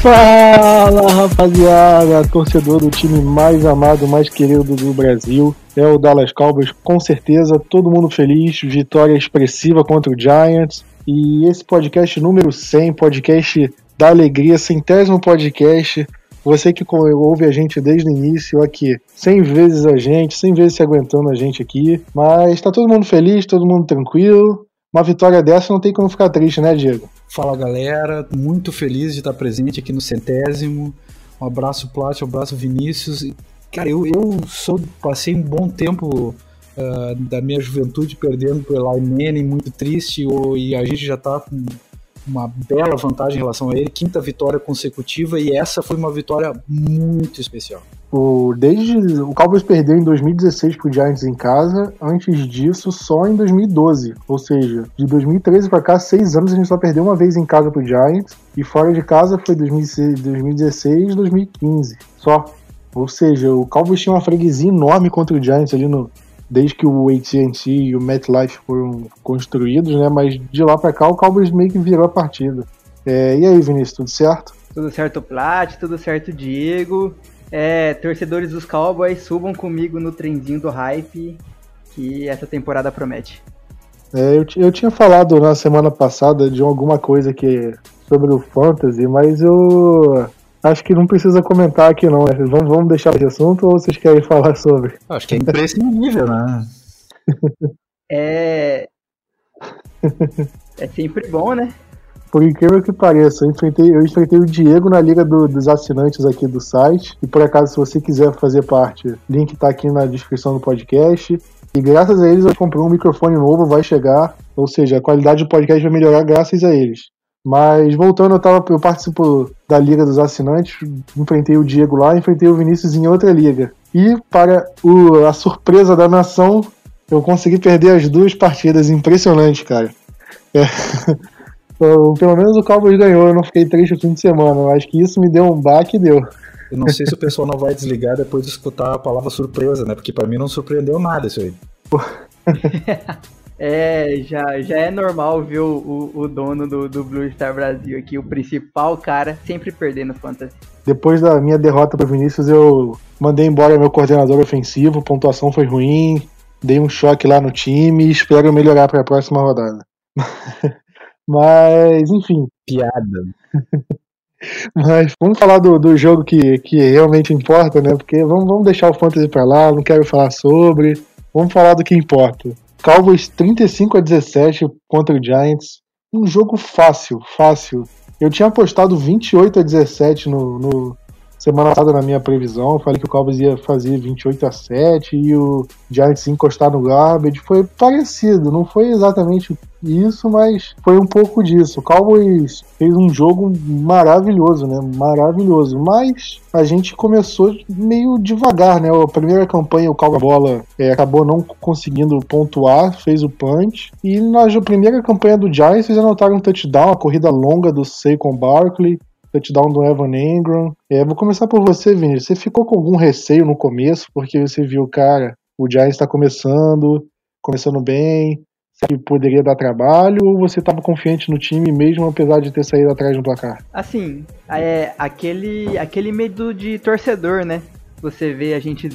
Fala rapaziada, torcedor do time mais amado, mais querido do Brasil, é o Dallas Cowboys, com certeza, todo mundo feliz, vitória expressiva contra o Giants, e esse podcast número 100, podcast da alegria, centésimo podcast, você que ouve a gente desde o início aqui, 100 vezes a gente, 100 vezes se aguentando a gente aqui, mas tá todo mundo feliz, todo mundo tranquilo, uma vitória dessa não tem como ficar triste, né Diego? Fala galera, muito feliz de estar presente aqui no centésimo. Um abraço Plat, um abraço Vinícius. Cara, eu, eu sou, passei um bom tempo uh, da minha juventude perdendo pro Eli Manning, muito triste, e a gente já tá com uma bela vantagem em relação a ele, quinta vitória consecutiva, e essa foi uma vitória muito especial. O, desde o Cowboys perdeu em 2016 pro Giants em casa, antes disso só em 2012, ou seja, de 2013 para cá, seis anos a gente só perdeu uma vez em casa pro Giants e fora de casa foi 2016, 2016 2015, só. Ou seja, o Cowboys tinha uma freguesia enorme contra o Giants ali no desde que o AT&T e o MetLife foram construídos, né? Mas de lá para cá o Cowboys meio que virou a partida. É, e aí, Vinícius, tudo certo? Tudo certo, Plat, tudo certo, Diego. É, torcedores dos Cowboys, subam comigo no trenzinho do hype que essa temporada promete. É, eu, eu tinha falado na semana passada de alguma coisa que sobre o Fantasy, mas eu acho que não precisa comentar aqui não. Né? Vamos, vamos deixar esse assunto ou vocês querem falar sobre? Acho que é imprescindível, né? é. É sempre bom, né? Por incrível que pareça, eu enfrentei, eu enfrentei o Diego na liga do, dos assinantes aqui do site. E por acaso, se você quiser fazer parte, link tá aqui na descrição do podcast. E graças a eles eu comprei um microfone novo, vai chegar. Ou seja, a qualidade do podcast vai melhorar graças a eles. Mas voltando, eu, tava, eu participo da Liga dos Assinantes, enfrentei o Diego lá, enfrentei o Vinícius em outra liga. E, para o, a surpresa da nação, eu consegui perder as duas partidas. Impressionante, cara. É. Pelo menos o Cowboys ganhou, eu não fiquei triste o fim de semana. Eu acho que isso me deu um baque e deu. Eu não sei se o pessoal não vai desligar depois de escutar a palavra surpresa, né? Porque para mim não surpreendeu nada isso aí. É, já, já é normal ver o, o, dono do, do Blue Star Brasil aqui, o principal cara, sempre perdendo Fantasy. Depois da minha derrota para Vinícius, eu mandei embora meu coordenador ofensivo, pontuação foi ruim, dei um choque lá no time e espero melhorar para a próxima rodada. Mas, enfim. Piada. Mas vamos falar do, do jogo que, que realmente importa, né? Porque vamos, vamos deixar o Fantasy para lá, não quero falar sobre. Vamos falar do que importa. Cowboys 35 a 17 contra o Giants. Um jogo fácil, fácil. Eu tinha apostado 28 a 17 no, no semana passada na minha previsão. Eu falei que o Cowboys ia fazer 28 a 7 e o Giants ia encostar no garbage. Foi parecido, não foi exatamente isso, mas foi um pouco disso. O Cowboys fez um jogo maravilhoso, né? Maravilhoso. Mas a gente começou meio devagar, né? A primeira campanha, o Cowboys bola é, acabou não conseguindo pontuar, fez o punch. E na primeira campanha do Giants, eles anotaram um touchdown, a corrida longa do Saquon Barkley touchdown do Evan Ingram. É, vou começar por você, Vinícius. Você ficou com algum receio no começo, porque você viu, cara, o Giants está começando, começando bem, que poderia dar trabalho, ou você estava confiante no time mesmo, apesar de ter saído atrás no placar? Assim, é aquele, aquele medo de torcedor, né? Você vê a gente,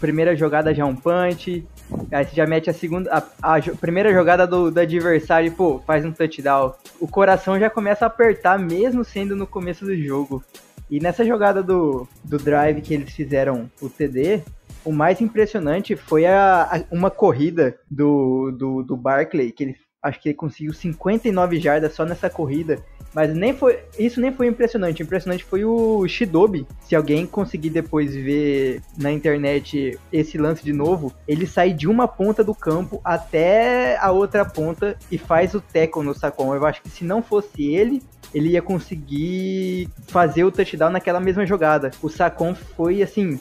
primeira jogada já é um punch, Aí você já mete a segunda. A, a primeira jogada do, do, adversário, pô, faz um touchdown. O coração já começa a apertar, mesmo sendo no começo do jogo. E nessa jogada do, do drive que eles fizeram o TD, o mais impressionante foi a, a uma corrida do, do, do Barkley, que ele acho que ele conseguiu 59 jardas só nessa corrida. Mas nem foi, isso nem foi impressionante. Impressionante foi o Shidobi. Se alguém conseguir depois ver na internet esse lance de novo, ele sai de uma ponta do campo até a outra ponta e faz o tackle no Sacon. Eu acho que se não fosse ele, ele ia conseguir fazer o touchdown naquela mesma jogada. O Sacon foi assim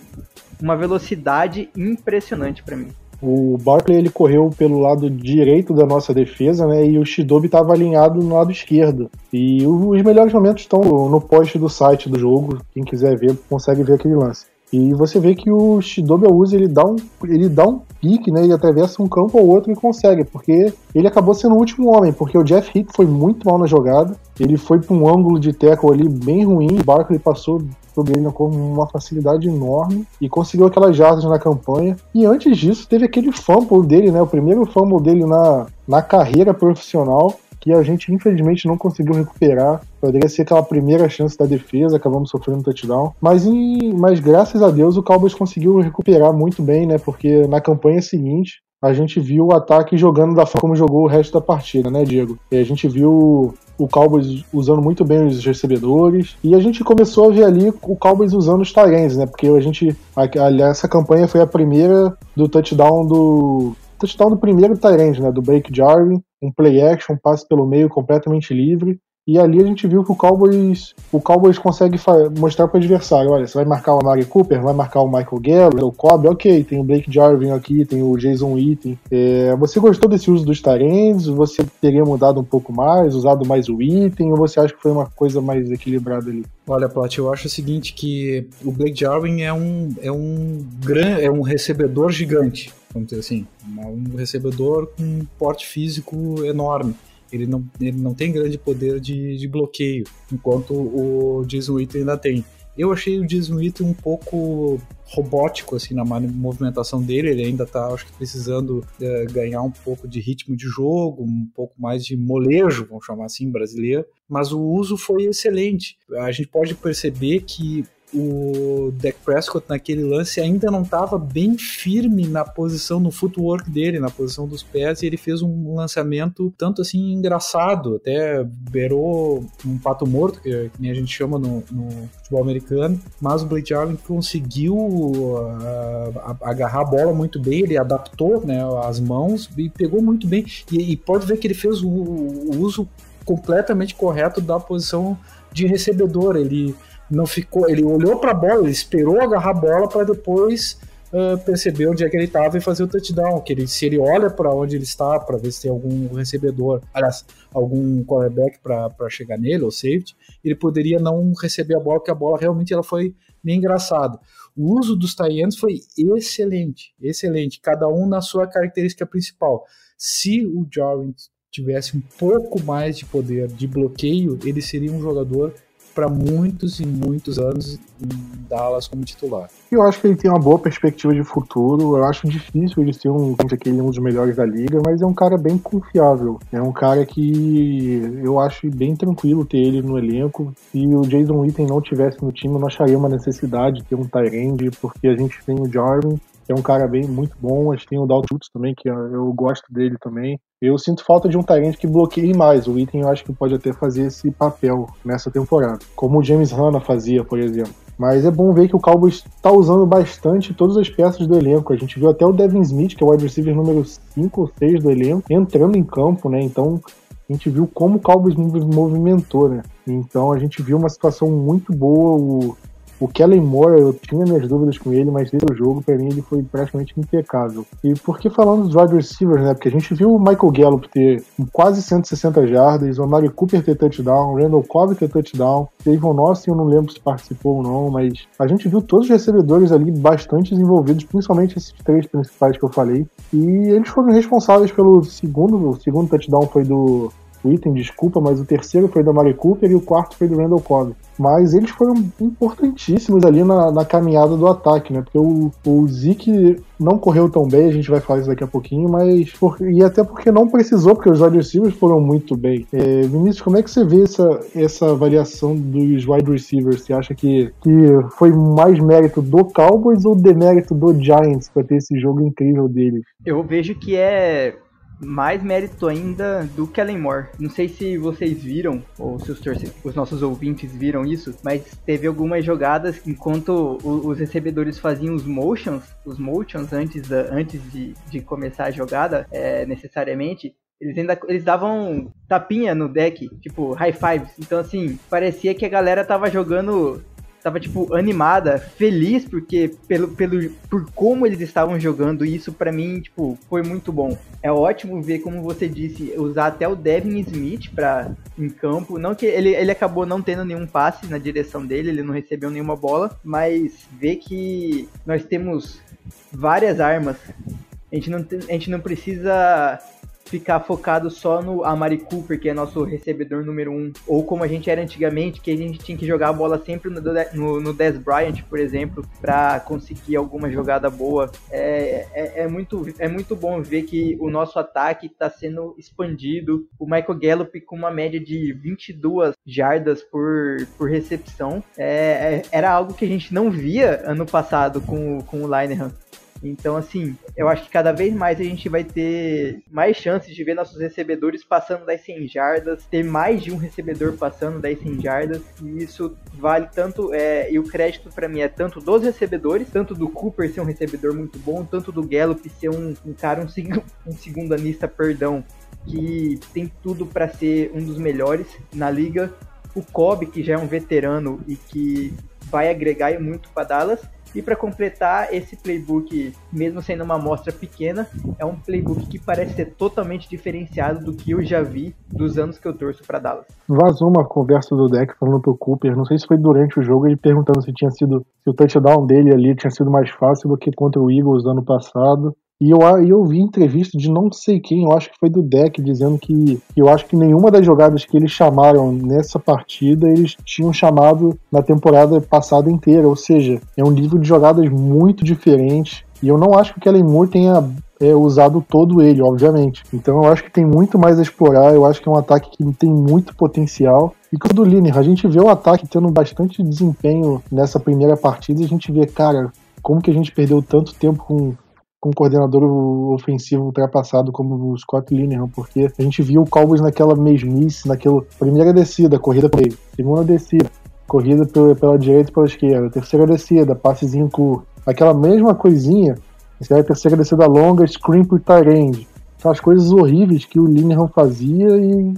uma velocidade impressionante para mim. O Barkley ele correu pelo lado direito da nossa defesa, né? E o Shidobi estava alinhado no lado esquerdo. E os melhores momentos estão no post do site do jogo. Quem quiser ver, consegue ver aquele lance. E você vê que o Shidobi Awuzi, ele dá um, ele dá um pique, né? Ele atravessa um campo ou outro e consegue, porque ele acabou sendo o último homem, porque o Jeff Heath foi muito mal na jogada. Ele foi para um ângulo de tackle ali bem ruim, o Barkley passou sobre ele com uma facilidade enorme e conseguiu aquelas jardas na campanha. E antes disso, teve aquele fumble dele, né? O primeiro fumble dele na, na carreira profissional, que a gente infelizmente não conseguiu recuperar. Poderia ser aquela primeira chance da defesa, acabamos sofrendo um touchdown. Mas, em, mas graças a Deus o Cowboys conseguiu recuperar muito bem, né? Porque na campanha seguinte a gente viu o ataque jogando da forma como jogou o resto da partida, né, Diego? E a gente viu o Cowboys usando muito bem os recebedores. E a gente começou a ver ali o Cowboys usando os Tyrants, né? Porque a gente. essa campanha foi a primeira do touchdown do. Touchdown do primeiro Tyrant, né? Do Blake Jarvin um play action, um passe pelo meio completamente livre. E ali a gente viu que o Cowboys, o Cowboys consegue mostrar para o adversário, olha, você vai marcar o Amari Cooper, vai marcar o Michael Gallup, o Cobb, ok, tem o Blake Jarvin aqui, tem o Jason Witten. É, você gostou desse uso dos Tyrants? Você teria mudado um pouco mais, usado mais o Witten, ou você acha que foi uma coisa mais equilibrada ali? Olha, Plat, eu acho o seguinte, que o Blake Jarvin é um, é um, gran, é um recebedor gigante vamos dizer assim, um recebedor com um porte físico enorme. Ele não, ele não tem grande poder de, de bloqueio, enquanto o Jason Witten ainda tem. Eu achei o Jason Witten um pouco robótico assim na movimentação dele, ele ainda está acho que precisando é, ganhar um pouco de ritmo de jogo, um pouco mais de molejo, vamos chamar assim, brasileiro, mas o uso foi excelente. A gente pode perceber que o Dak Prescott naquele lance ainda não estava bem firme na posição, no footwork dele, na posição dos pés, e ele fez um lançamento tanto assim engraçado, até beirou um pato morto, que, que a gente chama no, no futebol americano, mas o Blake Jarvin conseguiu uh, agarrar a bola muito bem, ele adaptou né, as mãos e pegou muito bem, e, e pode ver que ele fez o, o uso completamente correto da posição de recebedor, ele não ficou, ele olhou para a bola, ele esperou agarrar a bola para depois uh, perceber onde é que ele estava e fazer o touchdown. Que ele, se ele olha para onde ele está para ver se tem algum recebedor, aliás, algum quarterback para chegar nele ou safety, ele poderia não receber a bola, porque a bola realmente ela foi bem engraçada. O uso dos tie foi excelente, excelente, cada um na sua característica principal. Se o Jarwin tivesse um pouco mais de poder de bloqueio, ele seria um jogador para muitos e muitos anos em Dallas como titular. Eu acho que ele tem uma boa perspectiva de futuro. Eu acho difícil ele ser um, aquele, um dos melhores da liga, mas é um cara bem confiável. É um cara que eu acho bem tranquilo ter ele no elenco. Se o Jason Witten não tivesse no time, eu não acharia uma necessidade de ter um Tyrande, porque a gente tem o Jarvin, é um cara bem muito bom. A gente tem o Dalton Schultz também, que eu gosto dele também. Eu sinto falta de um Tyrant que bloqueie mais. O item eu acho que pode até fazer esse papel nessa temporada, como o James Hanna fazia, por exemplo. Mas é bom ver que o Cowboys está usando bastante todas as peças do elenco. A gente viu até o Devin Smith, que é o wide receiver número 5 ou 6 do elenco, entrando em campo, né? Então a gente viu como o Cowboys movimentou, né? Então a gente viu uma situação muito boa. O o Kellen Moore, eu tinha minhas dúvidas com ele, mas desde o jogo, para mim, ele foi praticamente impecável. E por que falando dos wide receivers, né? Porque a gente viu o Michael Gallup ter quase 160 jardas, o Amari Cooper ter touchdown, o Randall Cobb ter touchdown, Davon Austin, eu não lembro se participou ou não, mas a gente viu todos os recebedores ali bastante envolvidos, principalmente esses três principais que eu falei. E eles foram responsáveis pelo segundo, o segundo touchdown foi do item, desculpa, mas o terceiro foi do Mari Cooper e o quarto foi do Randall Cobb. Mas eles foram importantíssimos ali na, na caminhada do ataque, né? Porque o, o Zeke não correu tão bem, a gente vai falar isso daqui a pouquinho, mas. Por, e até porque não precisou, porque os wide receivers foram muito bem. É, Vinícius, como é que você vê essa, essa avaliação dos wide receivers? Você acha que, que foi mais mérito do Cowboys ou demérito do Giants para ter esse jogo incrível deles? Eu vejo que é mais mérito ainda do Kellen Moore. Não sei se vocês viram, ou se os, os, nossos ouvintes viram isso, mas teve algumas jogadas enquanto os recebedores faziam os motions, os motions antes, da, antes de, de começar a jogada, é, necessariamente, eles ainda eles davam tapinha no deck, tipo high fives. Então assim, parecia que a galera tava jogando tava, tipo, animada, feliz, porque pelo, pelo, por como eles estavam jogando, isso para mim, tipo, foi muito bom. É ótimo ver, como você disse, usar até o Devin Smith pra, em campo. Não que ele, ele acabou não tendo nenhum passe na direção dele, ele não recebeu nenhuma bola, mas ver que nós temos várias armas. A gente não, a gente não precisa ficar focado só no Amari Cooper, que é nosso recebedor número um, ou como a gente era antigamente, que a gente tinha que jogar a bola sempre no, no, no Des Bryant, por exemplo, para conseguir alguma jogada boa. É, é, é, muito, é muito bom ver que o nosso ataque está sendo expandido. O Michael Gallup com uma média de 22 jardas por, por recepção. É, é, era algo que a gente não via ano passado com, com o Linehan. Então, assim, eu acho que cada vez mais a gente vai ter mais chances de ver nossos recebedores passando das 100 jardas, ter mais de um recebedor passando das 100 jardas, e isso vale tanto, é, e o crédito para mim é tanto dos recebedores, tanto do Cooper ser um recebedor muito bom, tanto do Gallup ser um, um cara, um, seg um segundanista, perdão, que tem tudo para ser um dos melhores na liga. O Cobb, que já é um veterano e que vai agregar muito para Dallas, e para completar, esse playbook, mesmo sendo uma amostra pequena, é um playbook que parece ser totalmente diferenciado do que eu já vi dos anos que eu torço para Dallas. Vazou uma conversa do deck falando pro Cooper, não sei se foi durante o jogo, ele perguntando se tinha sido se o touchdown dele ali tinha sido mais fácil do que contra o Eagles ano passado. E eu, eu vi entrevista de não sei quem, eu acho que foi do deck, dizendo que eu acho que nenhuma das jogadas que eles chamaram nessa partida eles tinham chamado na temporada passada inteira. Ou seja, é um nível de jogadas muito diferente. E eu não acho que o Kellen Moore tenha é, usado todo ele, obviamente. Então eu acho que tem muito mais a explorar. Eu acho que é um ataque que tem muito potencial. E quando o Linear, a gente vê o ataque tendo bastante desempenho nessa primeira partida, e a gente vê, cara, como que a gente perdeu tanto tempo com com um coordenador ofensivo ultrapassado como o Scott Linehan, porque a gente viu o Cowboys naquela mesmice, naquela primeira descida, corrida por ele, segunda descida, corrida pela, direita e pela esquerda, terceira descida, passezinho curto, aquela mesma coisinha, essa é terceira descida longa, screen por tight as coisas horríveis que o Linehan fazia e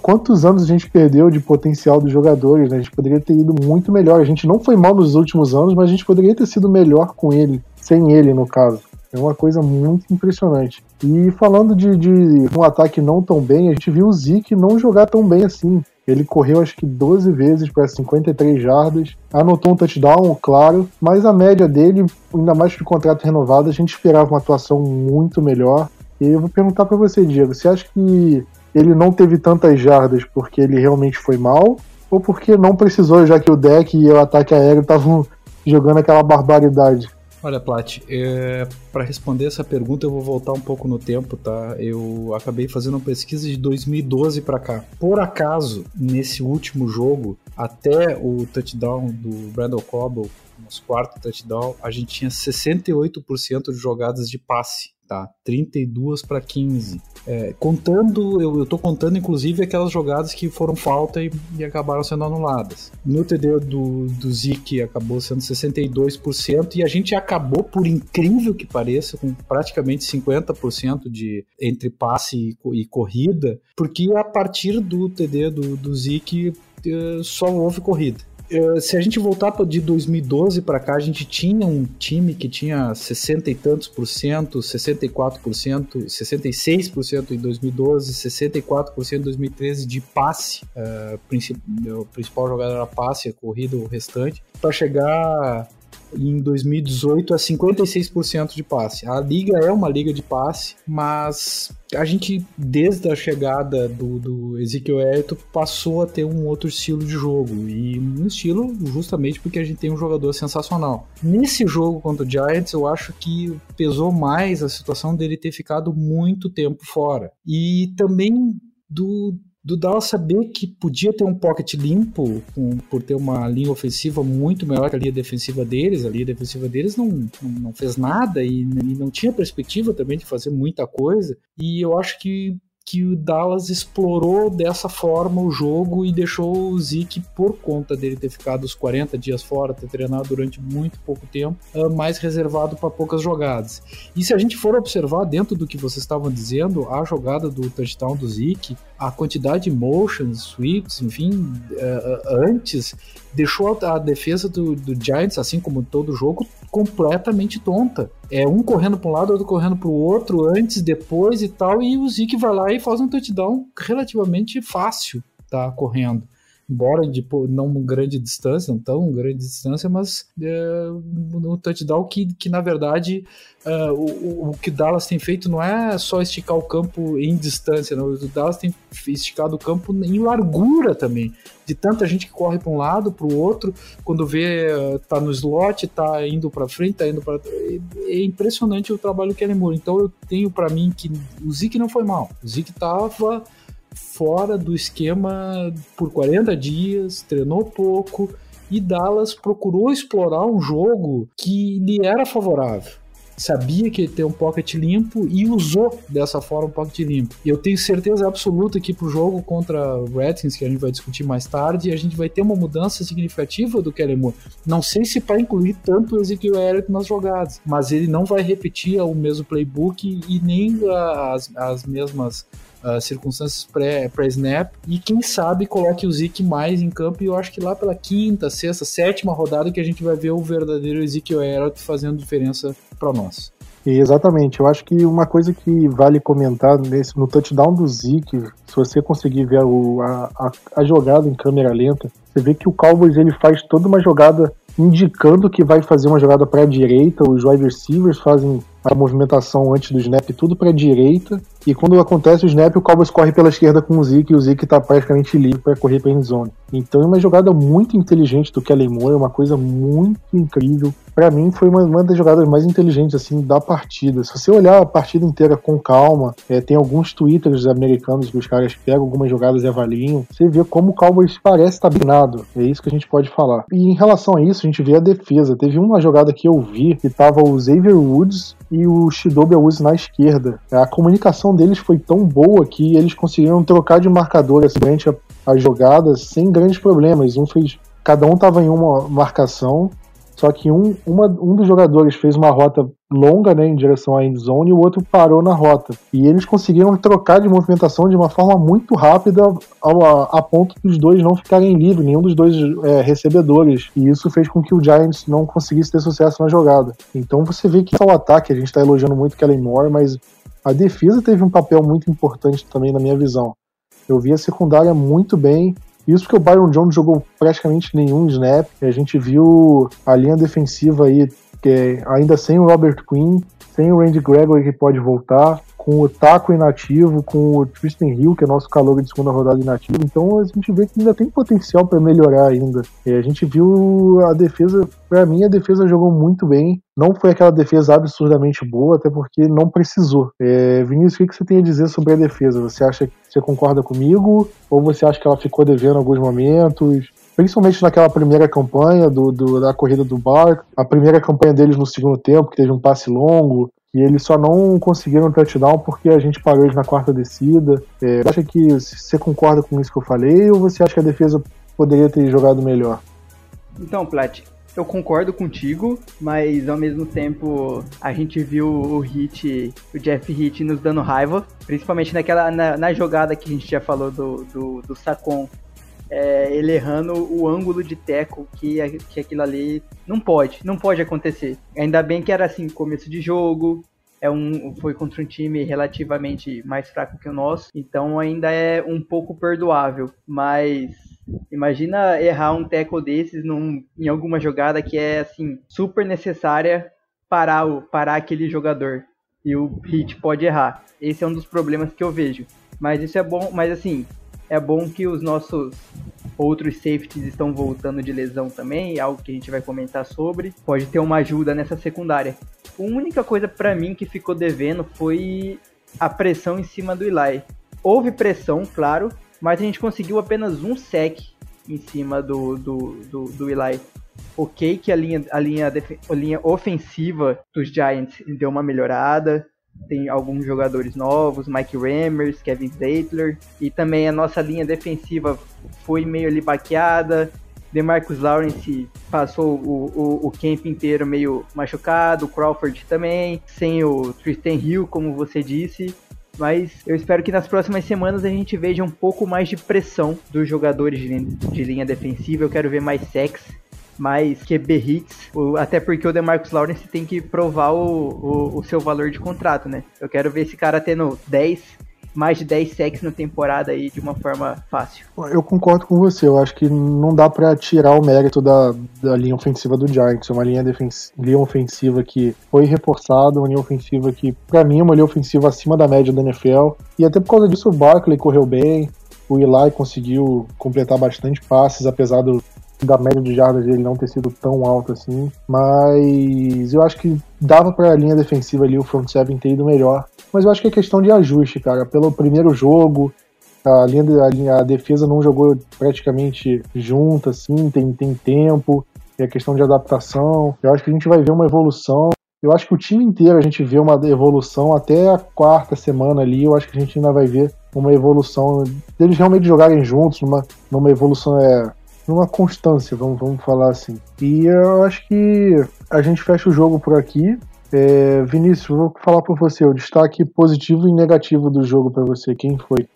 quantos anos a gente perdeu de potencial dos jogadores, né? A gente poderia ter ido muito melhor. A gente não foi mal nos últimos anos, mas a gente poderia ter sido melhor com ele, sem ele, no caso. É uma coisa muito impressionante. E falando de, de um ataque não tão bem, a gente viu o Zeke não jogar tão bem assim. Ele correu acho que 12 vezes para 53 jardas, anotou um touchdown, claro, mas a média dele, ainda mais o contrato renovado, a gente esperava uma atuação muito melhor. E eu vou perguntar para você, Diego, você acha que ele não teve tantas jardas porque ele realmente foi mal? Ou porque não precisou, já que o deck e o ataque aéreo estavam jogando aquela barbaridade? Olha, Plat, é, para responder essa pergunta eu vou voltar um pouco no tempo, tá? Eu acabei fazendo uma pesquisa de 2012 para cá. Por acaso, nesse último jogo, até o touchdown do Brandon Cobble, nosso quarto touchdown, a gente tinha 68% de jogadas de passe tá? 32 para 15. É, contando, eu, eu tô contando inclusive aquelas jogadas que foram falta e, e acabaram sendo anuladas. No TD do, do Zik acabou sendo 62% e a gente acabou, por incrível que pareça, com praticamente 50% de entre passe e, e, corrida, porque a partir do TD do, do Zik eh, só houve corrida. Eh, se a gente voltar de 2012 para cá, a gente tinha um time que tinha 60 e tantos por cento, 64%, 66% em 2012, 64% em 2013 de passe. Uh, o principal jogada era passe, a corrida, o restante, para chegar em 2018 a 56% de passe. A liga é uma liga de passe, mas a gente, desde a chegada do, do Ezekiel Elliott, passou a ter um outro estilo de jogo. E um estilo justamente porque a gente tem um jogador sensacional. Nesse jogo contra o Giants, eu acho que pesou mais a situação dele ter ficado muito tempo fora. E também do do Dallas saber que podia ter um pocket limpo com, por ter uma linha ofensiva muito melhor que a linha defensiva deles. A linha defensiva deles não, não, não fez nada e, e, não tinha perspectiva também de fazer muita coisa. E eu acho que que o Dallas explorou dessa forma o jogo e deixou o Zeke, por conta dele ter ficado os 40 dias fora, ter treinado durante muito pouco tempo, ah, mais reservado para poucas jogadas. E se a gente for observar dentro do que vocês estavam dizendo, a jogada do touchdown do Zeke, a quantidade de motions, sweeps, enfim, ah, ah, antes, deixou a defesa do, do Giants, assim como todo jogo, completamente tonta. É um correndo para um lado, outro correndo para o outro, antes, depois e tal, e o Zeke vai lá e faz um touchdown relativamente fácil, tá? Correndo embora de não grande distância, não tão grande distância, mas é, no touchdown que, que na verdade uh, o, o que Dallas tem feito não é só esticar o campo em distância, não. o Dallas tem esticado o campo em largura também, de tanta gente que corre para um lado, para o outro, quando vê tá no slot, tá indo para frente, tá indo para é impressionante o trabalho que ele Moore. Então eu tenho para mim que o Zeke não foi mal, o Zeke tava fora do esquema por 40 dias, treinou pouco e Dallas procurou explorar um jogo que lhe era favorável. Sabia que ia ter um pocket limpo e usou dessa forma um pocket limpo. Eu tenho certeza absoluta que pro jogo contra o Redskins, que a gente vai discutir mais tarde, a gente vai ter uma mudança significativa do Kellen Moore. Não sei se para incluir tanto o Ezekiel Elliott nas jogadas, mas ele não vai repetir o mesmo playbook e nem as, as mesmas uh, circunstâncias pré-snap. Pré e quem sabe coloque o Zeke mais em campo. E eu acho que lá pela quinta, sexta, sétima rodada que a gente vai ver o verdadeiro Ezekiel Elliott fazendo diferença para nós. Exatamente, eu acho que uma coisa que vale comentar nesse, no touchdown do Zeke, se você conseguir ver o, a, a, a, jogada em câmera lenta, você vê que o Cowboys ele faz toda uma jogada indicando que vai fazer uma jogada para a direita, os wide receivers fazem a movimentação antes do snap tudo para a direita, e quando acontece o snap, o Cowboys corre pela esquerda com o Zeke e o Zeke está praticamente livre para correr para a endzone. Então é uma jogada muito inteligente do Kellen Moore, é uma coisa muito incrível. Para mim foi uma, uma, das jogadas mais inteligentes assim da partida. Se você olhar a partida inteira com calma, é, tem alguns twitters americanos que os caras pegam algumas jogadas e avaliam, você vê como o Cowboys parece estar tá binado. É isso que a gente pode falar. E em relação a isso, a gente vê a defesa. Teve uma jogada que eu vi que tava o Xavier Woods e o Shidobi Awuzi na esquerda. A comunicação deles foi tão boa que eles conseguiram trocar de marcador assim, durante as jogadas sem grandes problemas. Um fez, cada um estava em uma marcação só que um, uma, um dos jogadores fez uma rota longa né, em direção à endzone e o outro parou na rota. E eles conseguiram trocar de movimentação de uma forma muito rápida ao, a, a, ponto dos dois não ficarem livres, nenhum dos dois é, recebedores. E isso fez com que o Giants não conseguisse ter sucesso na jogada. Então você vê que é o ataque, a gente está elogiando muito Kellen Moore, mas a defesa teve um papel muito importante também na minha visão. Eu vi a secundária muito bem, isso porque o Byron Jones jogou praticamente nenhum snap. A gente viu a linha defensiva aí, que é ainda sem o Robert Quinn, sem o Randy Gregory que pode voltar com o Taco inativo, com o Tristan Hill, que é nosso calor de segunda rodada inativo. Então a gente vê que ainda tem potencial para melhorar ainda. E a gente viu a defesa, para mim a defesa jogou muito bem. Não foi aquela defesa absurdamente boa, até porque não precisou. É, Vinícius, o que você tem a dizer sobre a defesa? Você acha que você concorda comigo? Ou você acha que ela ficou devendo alguns momentos? Principalmente naquela primeira campanha do, do, da corrida do Barco, a primeira campanha deles no segundo tempo, que teve um passe longo, e eles só não conseguiram touchdown porque a gente parou eles na quarta descida. É, acha que você concorda com isso que eu falei ou você acha que a defesa poderia ter jogado melhor? Então, Plat, eu concordo contigo, mas ao mesmo tempo a gente viu o Hit, o Jeff Hit nos dando raiva, principalmente naquela na, na jogada que a gente já falou do, do, do Sacon é, ele errando o ângulo de teco que, que aquilo ali não pode, não pode acontecer. Ainda bem que era assim, começo de jogo, é um, foi contra um time relativamente mais fraco que o nosso, então ainda é um pouco perdoável, mas Imagina errar um tackle desses num, em alguma jogada que é assim super necessária parar, o, parar aquele jogador. E o hit pode errar. Esse é um dos problemas que eu vejo. Mas isso é bom, mas assim, é bom que os nossos outros safeties estão voltando de lesão também, algo que a gente vai comentar sobre. Pode ter uma ajuda nessa secundária. A única coisa para mim que ficou devendo foi a pressão em cima do Eli. Houve pressão, claro, mas a gente conseguiu apenas um sec em cima do, do, do, do Eli. Ok que a linha, a, linha, a linha ofensiva dos Giants deu uma melhorada, tem alguns jogadores novos, Mike Rammers, Kevin Zeitler, e também a nossa linha defensiva foi meio ali baqueada. DeMarcus Lawrence passou o, o, o camp inteiro meio machucado, Crawford também, sem o Tristan Hill, como você disse. Mas eu espero que nas próximas semanas a gente veja um pouco mais de pressão dos jogadores de linha defensiva. Eu quero ver mais sex, mais QB hits, até porque o DeMarcus Lawrence tem que provar o, o, o seu valor de contrato, né? Eu quero ver esse cara tendo 10, mais de 10 sacks na temporada aí de uma forma fácil. Eu concordo com você, eu acho que não dá para tirar o mérito da, da linha ofensiva do Giants, uma linha, linha ofensiva que foi reforçada, uma linha ofensiva que, para mim, é uma linha ofensiva acima da média da NFL, e até por causa disso o Barkley correu bem, o Eli conseguiu completar bastante passes, apesar do, da média de jardas dele não ter sido tão alta assim, mas eu acho que dava para a linha defensiva ali, o front seven ter ido melhor, mas eu acho que é questão de ajuste, cara, pelo primeiro jogo, a linha, a, linha, a defesa não jogou praticamente junta, assim, tem, tem tempo, é questão de adaptação, eu acho que a gente vai ver uma evolução, eu acho que o time inteiro a gente vê uma evolução até a quarta semana ali, eu acho que a gente ainda vai ver uma evolução deles realmente jogarem juntos, numa, numa evolução é, numa constância, vamos, vamos falar assim. E eu acho que a gente fecha o jogo por aqui. É, Vinícius, vou falar para você o destaque positivo e negativo do jogo para você. Quem foi?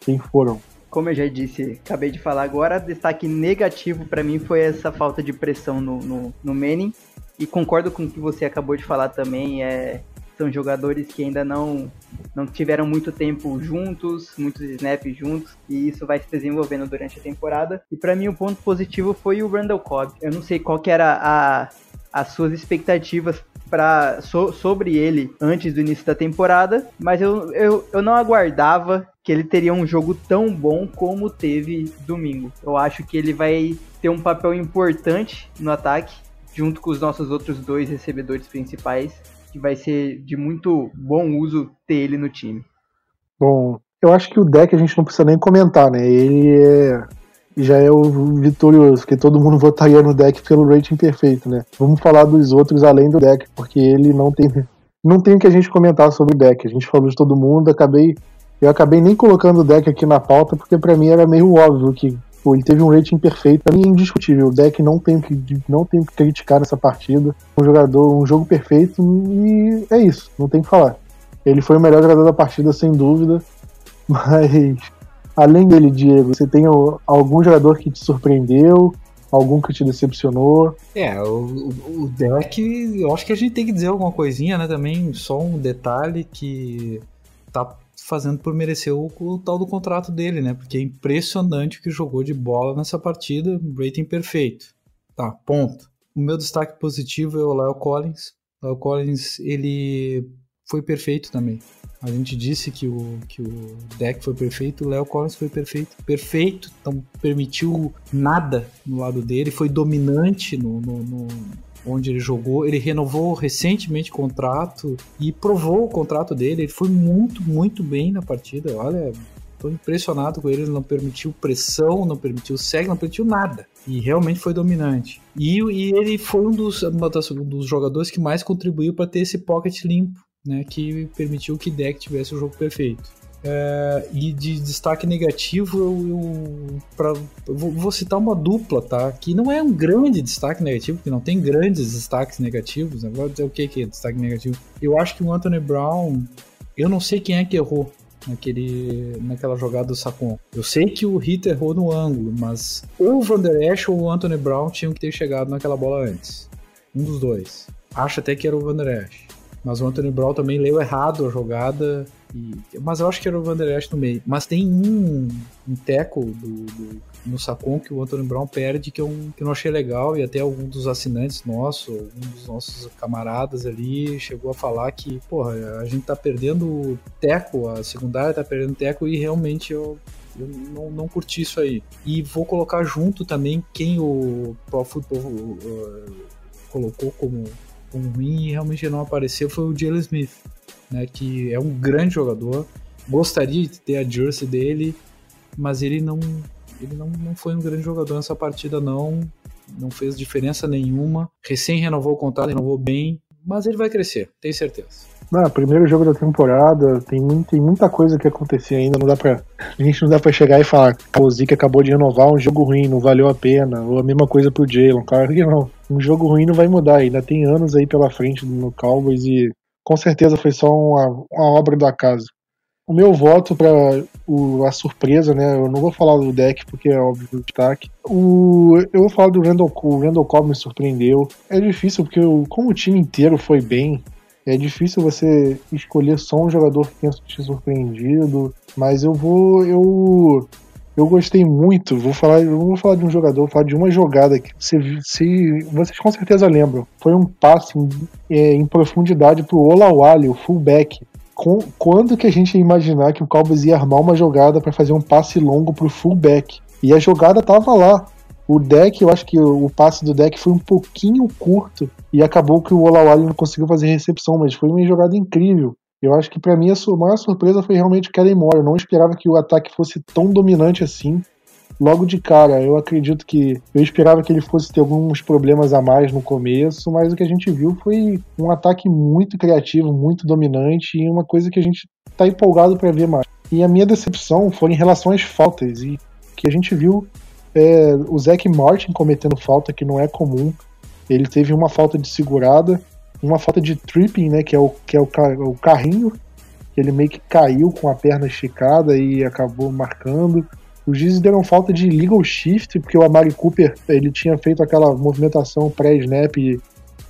Quem foram? Como eu já disse, acabei de falar agora, destaque negativo para mim foi essa falta de pressão no, no, no Manning. E concordo com o que você acabou de falar também. É, são jogadores que ainda não, não tiveram muito tempo juntos, muitos snaps juntos, e isso vai se desenvolvendo durante a temporada. E para mim o ponto positivo foi o Randall Cobb. Eu não sei qual que era a, as suas expectativas para so, sobre ele antes do início da temporada, mas eu, eu, eu não aguardava que ele teria um jogo tão bom como teve domingo. Eu acho que ele vai ter um papel importante no ataque, junto com os nossos outros dois recebedores principais que vai ser de muito bom uso ter ele no time. Bom, eu acho que o deck a gente não precisa nem comentar, né? Ele é já é o vitorioso, que todo mundo votaria no deck pelo rating perfeito, né? Vamos falar dos outros além do deck, porque ele não tem não tem o que a gente comentar sobre o deck. A gente falou de todo mundo, acabei eu acabei nem colocando o deck aqui na pauta porque para mim era meio óbvio que Pô, ele teve um rating perfeito, pra mim é indiscutível. O deck não tem que não tem que criticar nessa partida. Um jogador, um jogo perfeito e é isso, não tem que falar. Ele foi o melhor jogador da partida sem dúvida, mas além dele, Diego, você tem algum jogador que te surpreendeu? Algum que te decepcionou? É, o, o deck, eu acho que a gente tem que dizer alguma coisinha, né? Também, só um detalhe que tá fazendo por merecer o, o, tal do contrato dele, né? Porque é impressionante o que jogou de bola nessa partida, rating perfeito. Tá, ponto. O meu destaque positivo é o Léo Collins. Léo Collins, ele foi perfeito também. A gente disse que o, que o deck foi perfeito, o Léo Collins foi perfeito. Perfeito, não permitiu nada no lado dele, foi dominante no, no, no onde ele jogou. Ele renovou recentemente o contrato e provou o contrato dele. Ele foi muito, muito bem na partida. Olha, estou impressionado com ele. Ele não permitiu pressão, não permitiu segue, não permitiu nada. E realmente foi dominante. E, e ele foi um dos, um dos jogadores que mais contribuiu para ter esse pocket limpo, né? Que permitiu que Deck tivesse o jogo perfeito. É, e de destaque negativo, eu, eu, pra, eu, vou citar uma dupla, tá? Que não é um grande destaque negativo, porque não tem grandes destaques negativos. Né? Vou dizer o que, que é destaque negativo. Eu acho que o Anthony Brown, eu não sei quem é que errou naquele, naquela jogada do Sacon. Eu sei que o Hit errou no ângulo, mas ou o Van Der Esch ou o Anthony Brown tinham que ter chegado naquela bola antes. Um dos dois. Acho até que era o Van Der Esch. Mas o Anthony Brown também leu errado a jogada. E, mas eu acho que era o Vanderest no meio. Mas tem um, um teco do, do, no Sacon que o Anthony Brown perde que eu, que eu não achei legal. E até algum dos assinantes nossos, um dos nossos camaradas ali, chegou a falar que, porra, a gente tá perdendo teco, a secundária tá perdendo teco e realmente eu, eu não, não curti isso aí. E vou colocar junto também quem o Pro Football uh, colocou como, como ruim e realmente não apareceu foi o Jalen Smith, né, que é um grande jogador. Gostaria de ter a jersey dele, mas ele não ele não, não foi um grande jogador nessa partida não, não fez diferença nenhuma. Recém renovou o contrato, renovou bem, mas ele vai crescer, tenho certeza. Não, primeiro jogo da temporada, tem, tem muita coisa que acontecer ainda, não dá pra. A gente não dá pra chegar e falar, o Zeke acabou de renovar um jogo ruim, não valeu a pena, ou a mesma coisa pro Jalen, claro que não. Um jogo ruim não vai mudar, ainda tem anos aí pela frente no Cowboys e com certeza foi só uma, uma obra do acaso. O meu voto para a surpresa, né? Eu não vou falar do deck porque é óbvio o destaque. O, eu vou falar do Randall, o Randall Cobb me surpreendeu. É difícil porque eu, como o time inteiro foi bem, é difícil você escolher só um jogador que tenha te surpreendido, mas eu vou. Eu, eu gostei muito. Vou falar, eu vou falar de um jogador, vou falar de uma jogada que se, vocês com certeza lembram. Foi um passe em, é, em profundidade pro Olawale, o fullback. Com, quando que a gente ia imaginar que o Cowboys ia armar uma jogada para fazer um passe longo pro fullback? E a jogada tava lá. O deck, eu acho que o, passe do deck foi um pouquinho curto e acabou que o Olawale não conseguiu fazer recepção, mas foi uma jogada incrível. Eu acho que para mim a maior surpresa foi realmente o Kellen Moore. Eu não esperava que o ataque fosse tão dominante assim. Logo de cara, eu acredito que eu esperava que ele fosse ter alguns problemas a mais no começo, mas o que a gente viu foi um ataque muito criativo, muito dominante e uma coisa que a gente está empolgado para ver mais. E a minha decepção foi em relação às faltas e que a gente viu é, o Zac Martin cometendo falta que não é comum. Ele teve uma falta de segurada, uma falta de tripping, né, que é o, que é o, o carrinho, que ele meio que caiu com a perna esticada e acabou marcando. Os juízes deram falta de legal shift, porque o Amari Cooper ele tinha feito aquela movimentação pré-snap e,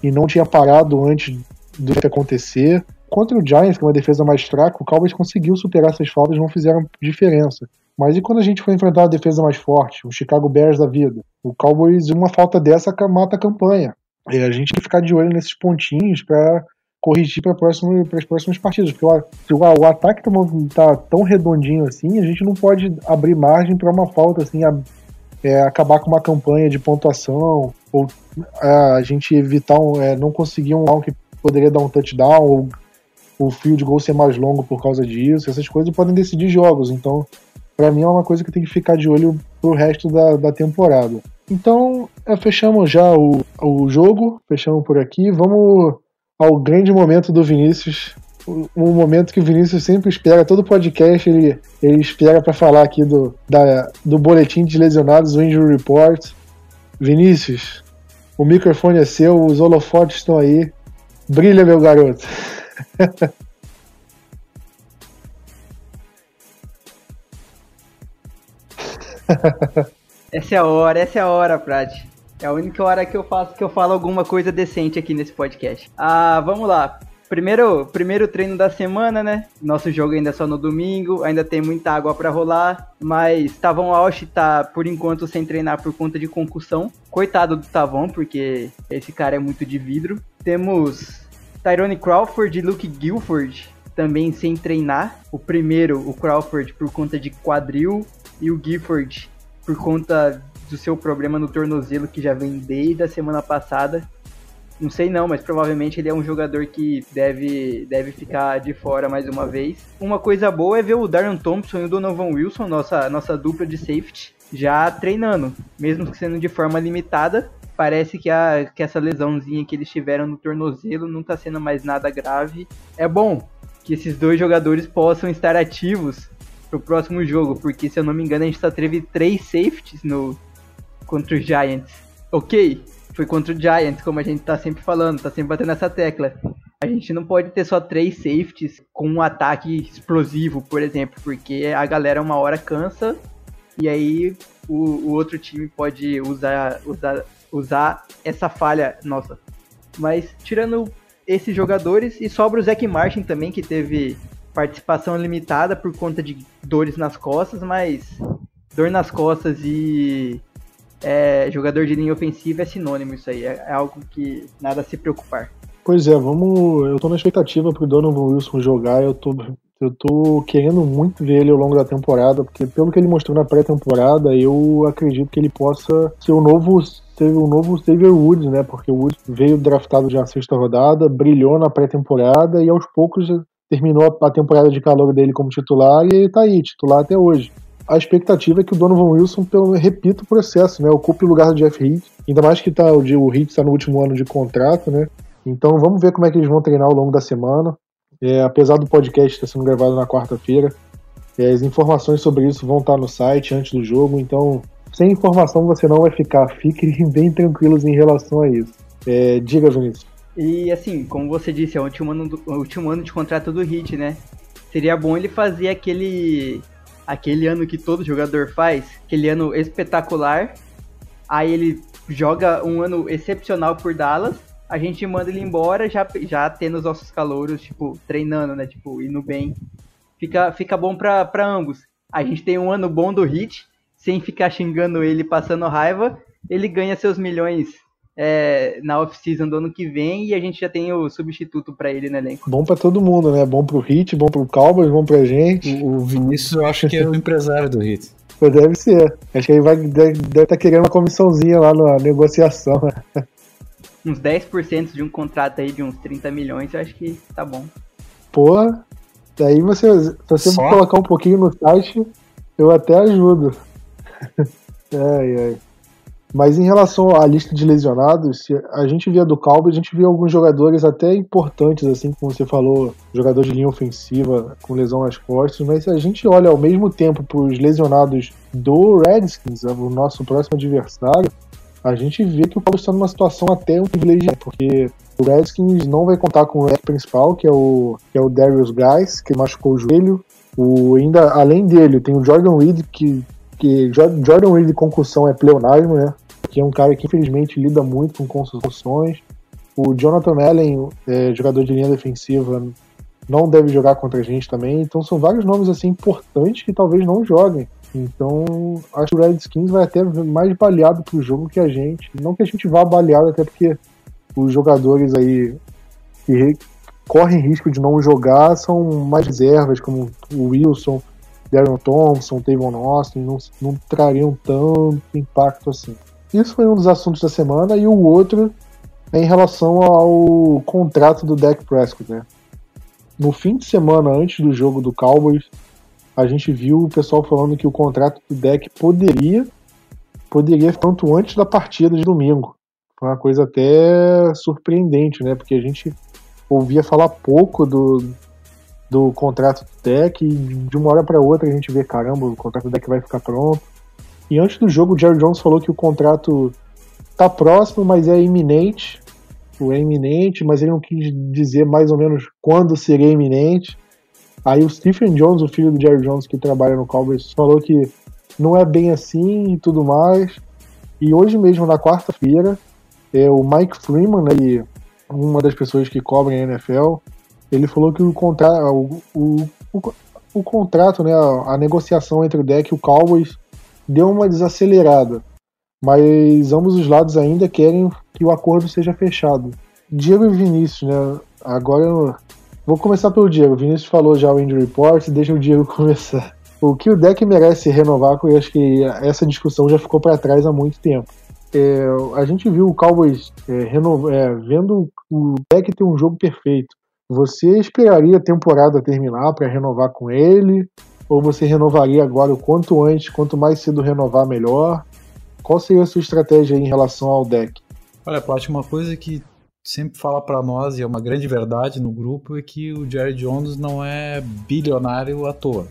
e, não tinha parado antes do que acontecer. Contra o Giants, que é uma defesa mais fraca, o Cowboys conseguiu superar essas faltas, não fizeram diferença. Mas e quando a gente for enfrentar uma defesa mais forte, o Chicago Bears da vida? O Cowboys, uma falta dessa mata a campanha. E a gente tem que ficar de olho nesses pontinhos para corrigir para as próximas partidas. Porque o, o, o ataque tá, tá, tão redondinho assim, a gente não pode abrir margem para uma falta assim, a, é, acabar com uma campanha de pontuação, ou a, a gente evitar um, é, não conseguir um que poderia dar um touchdown, ou o field goal ser mais longo por causa disso. Essas coisas podem decidir jogos. Então, para mim é uma coisa que tem que ficar de olho pro resto da, da temporada. Então, é, fechamos já o, o jogo, fechamos por aqui. Vamos ao grande momento do Vinícius. Um momento que o Vinícius sempre espera, todo podcast ele, ele espera para falar aqui do, da, do boletim de lesionados, o Injury Report. Vinícius, o microfone é seu, os holofotes estão aí. Brilha, meu garoto. essa é a hora, essa é a hora, Prati. É a única hora que eu faço que eu falo alguma coisa decente aqui nesse podcast. Ah, vamos lá. Primeiro, primeiro treino da semana, né? Nosso jogo ainda é só no domingo, ainda tem muita água para rolar, mas Tavon Walsh tá por enquanto sem treinar por conta de concussão. Coitado do Tavon, porque esse cara é muito de vidro. Temos Tyrone Crawford e Luke Guilford também sem treinar. O primeiro, o Crawford, por conta de quadril, e o Gifford por conta do seu problema no tornozelo que já vem desde a semana passada. Não sei não, mas provavelmente ele é um jogador que deve, deve ficar de fora mais uma vez. Uma coisa boa é ver o Darren Thompson e o Donovan Wilson, nossa, nossa dupla de safety, já treinando, mesmo que sendo de forma limitada. Parece que, a, que essa lesãozinha que eles tiveram no tornozelo não está sendo mais nada grave. É bom que esses dois jogadores possam estar ativos pro próximo jogo, porque se eu não me engano a gente só teve três safeties no contra os Giants. Ok, foi contra o Giants, como a gente tá sempre falando, tá sempre batendo essa tecla. A gente não pode ter só três safeties com um ataque explosivo, por exemplo, porque a galera uma hora cansa e aí o, o outro time pode usar, usar, usar essa falha nossa. Mas tirando esses jogadores e sobra o Zac Martin também, que teve participação limitada por conta de dores nas costas, mas dor nas costas e é, jogador de linha ofensiva é sinônimo isso aí, é, é, algo que nada a se preocupar. Pois é, vamos. Eu tô na expectativa pro Donovan Wilson jogar, eu tô, eu tô querendo muito ver ele ao longo da temporada, porque pelo que ele mostrou na pré-temporada, eu acredito que ele possa ser o novo ser o novo Xavier Woods, né? Porque o Woods veio draftado já na sexta rodada, brilhou na pré-temporada e aos poucos terminou a temporada de calor dele como titular e ele tá aí, titular até hoje a expectativa é que o Donovan Wilson, pelo, repita o processo, né? Ocupe o lugar do Jeff Heath. Ainda mais que tá, o, o Heath está no último ano de contrato, né? Então vamos ver como é que eles vão treinar ao longo da semana. É, apesar do podcast estar sendo gravado na quarta-feira, é, as informações sobre isso vão estar no site antes do jogo. Então, sem informação você não vai ficar. Fiquem bem tranquilos em relação a isso. É, diga, Vinícius. E assim, como você disse, é o último ano, do, o último ano de contrato do Heat, né? Seria bom ele fazer aquele aquele ano que todo jogador faz, aquele ano espetacular. Aí ele joga um ano excepcional por Dallas. A gente manda ele embora já, já tendo os nossos calouros, tipo, treinando, né? Tipo, indo bem. Fica, fica bom pra ambos. A gente tem um ano bom do Hit, sem ficar xingando ele, passando raiva. Ele ganha seus milhões é, na off-season do ano que vem e a gente já tem o substituto para ele no elenco. Bom para todo mundo, né? Bom pro Hit, bom pro Cowboys, bom pra gente. O, Vinícius eu acho que é o empresário do Hit. Deve ser. Acho que ele vai, deve estar tá querendo uma comissãozinha lá na negociação. uns 10% de um contrato aí de uns 30 milhões, eu acho que tá bom. Pô, daí você, se você Só? colocar um pouquinho no site, eu até ajudo. ai, ai. Mas em relação à lista de lesionados, a gente via do Cowboys, a gente via alguns jogadores até importantes, assim como você falou, jogador de linha ofensiva com lesão nas costas, mas se a gente olha ao mesmo tempo para os lesionados do Redskins, o nosso próximo adversário, a gente vê que o Cowboys está numa situação até um privilegiado, porque o Redskins não vai contar com o principal, que é o, que é o Darius Guys, que machucou o joelho. O, ainda, além dele, tem o Jordan Reed, que, que Jordan Reed concussão é pleonasmo, né? Que é um cara que infelizmente lida muito com consultações. O Jonathan Allen, é, jogador de linha defensiva, não deve jogar contra a gente também. Então são vários nomes assim importantes que talvez não joguem. Então acho que o Redskins vai até mais baleado pro jogo que a gente. Não que a gente vá baleado, até porque os jogadores aí que correm risco de não jogar são mais reservas, como o Wilson, Darren Thompson, Tavon Austin, não, não trariam tanto impacto assim. Isso foi um dos assuntos da semana, e o outro é em relação ao contrato do Dak Prescott, né? No fim de semana, antes do jogo do Cowboys, a gente viu o pessoal falando que o contrato do Dak poderia poderia tanto antes da partida de domingo. Foi uma coisa até surpreendente, né? Porque a gente ouvia falar pouco do, do contrato do Deck e de uma hora para outra a gente vê, caramba, o contrato do Deck vai ficar pronto. E antes do jogo, o Jerry Jones falou que o contrato tá próximo, mas é iminente. O é iminente, mas ele não quis dizer mais ou menos quando seria iminente. Aí o Stephen Jones, o filho do Jerry Jones que trabalha no Cowboys, falou que não é bem assim e tudo mais. E hoje mesmo, na quarta-feira, é, o Mike Freeman, né, uma das pessoas que cobrem a NFL, ele falou que o, contra o, o, o, o contrato, né, a, a negociação entre o deck e o Cowboys deu uma desacelerada, mas ambos os lados ainda querem que o acordo seja fechado. Diego e Vinícius, né? Agora eu vou começar pelo Diego. O Vinícius falou já o injury report, deixa o Diego começar. O que o deck merece renovar, eu acho que essa discussão já ficou para trás há muito tempo. É, a gente viu o Cowboys é, é, vendo o deck ter um jogo perfeito. Você esperaria a temporada terminar para renovar com ele? Ou você renovaria agora o quanto antes, quanto mais cedo renovar, melhor? Qual seria a sua estratégia em relação ao deck? Olha, Plat, uma coisa que sempre fala para nós, e é uma grande verdade no grupo, é que o Jerry Jones não é bilionário à toa.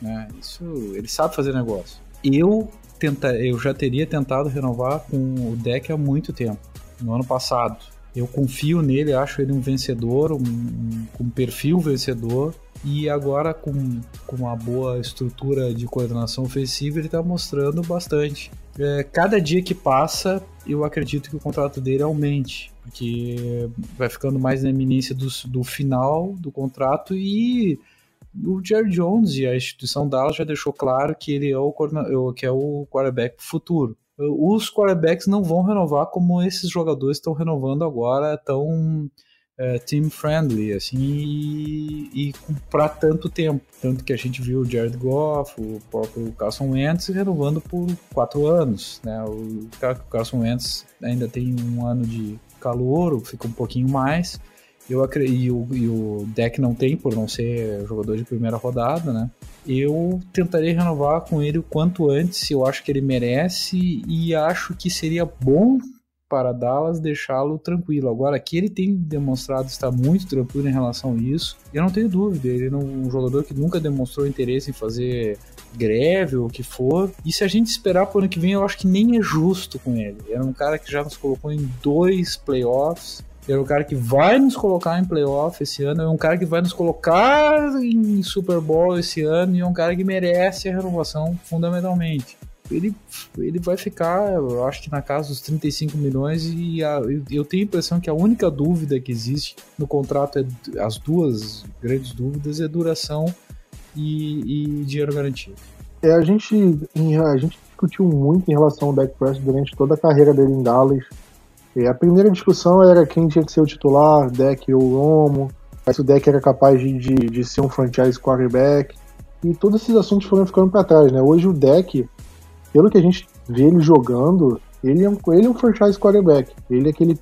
Né? Isso, ele sabe fazer negócio. Eu, tenta, eu já teria tentado renovar com o deck há muito tempo. No ano passado. Eu confio nele, acho ele um vencedor, um, um, um perfil vencedor. E agora, com, com uma boa estrutura de coordenação ofensiva, ele está mostrando bastante. É, cada dia que passa, eu acredito que o contrato dele aumente, porque vai ficando mais na eminência do, do final do contrato e o Jerry Jones e a instituição Dallas já deixou claro que ele é o, que é o quarterback futuro. Os quarterbacks não vão renovar como esses jogadores estão renovando agora, tão é, team friendly, assim, e, e para tanto tempo. Tanto que a gente viu o Jared Goff, o próprio Carson Wentz renovando por quatro anos, né? O, o Carson Wentz ainda tem um ano de calor, fica um pouquinho mais. Eu e o, e o deck não tem, por não ser jogador de primeira rodada, né? Eu tentarei renovar com ele o quanto antes, eu acho que ele merece e acho que seria bom para Dallas deixá-lo tranquilo. Agora, aqui ele tem demonstrado estar muito tranquilo em relação a isso. Eu não tenho dúvida, ele é um jogador que nunca demonstrou interesse em fazer greve ou o que for. E se a gente esperar para o ano que vem, eu acho que nem é justo com ele. Era um cara que já nos colocou em dois playoffs. Era um cara que vai nos colocar em playoff esse ano. É um cara que vai nos colocar em Super Bowl esse ano. E é um cara que merece a renovação fundamentalmente ele, ele vai ficar, eu acho que na casa dos 35 milhões e a, eu tenho a impressão que a única dúvida que existe no contrato, é as duas grandes dúvidas, é duração e, e dinheiro garantido. É, a gente, a gente discutiu muito em relação ao Dak Prescott durante toda a carreira dele em Dallas. E a primeira discussão era quem tinha que ser o titular, Dak ou Romo, se o Dak era capaz de, de, de ser um franchise quarterback. E todos esses assuntos foram ficando para trás, né? Hoje o Dak pelo que a gente vê ele jogando, ele é um, ele é um franchise quarterback. Ele é aquele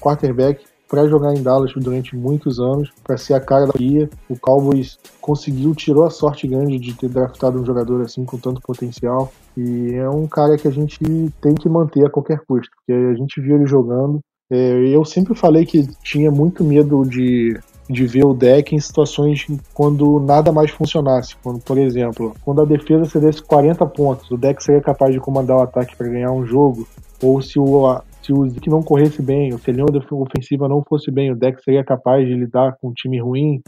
quarterback para jogar em Dallas durante muitos anos, para ser a cara da guia. O Cowboys conseguiu, tirou a sorte grande de ter draftado um jogador assim com tanto potencial. E é um cara que a gente tem que manter a qualquer custo, porque a gente viu ele jogando. É, eu sempre falei que tinha muito medo de de ver o deck em situações quando nada mais funcionasse. Quando, por exemplo, quando a defesa cedesse 40 pontos, o deck seria capaz de comandar o ataque para ganhar um jogo, ou se o, se o Zeke não corresse bem, ou se a linha ofensiva não fosse bem, o deck seria capaz de lidar com um time ruim,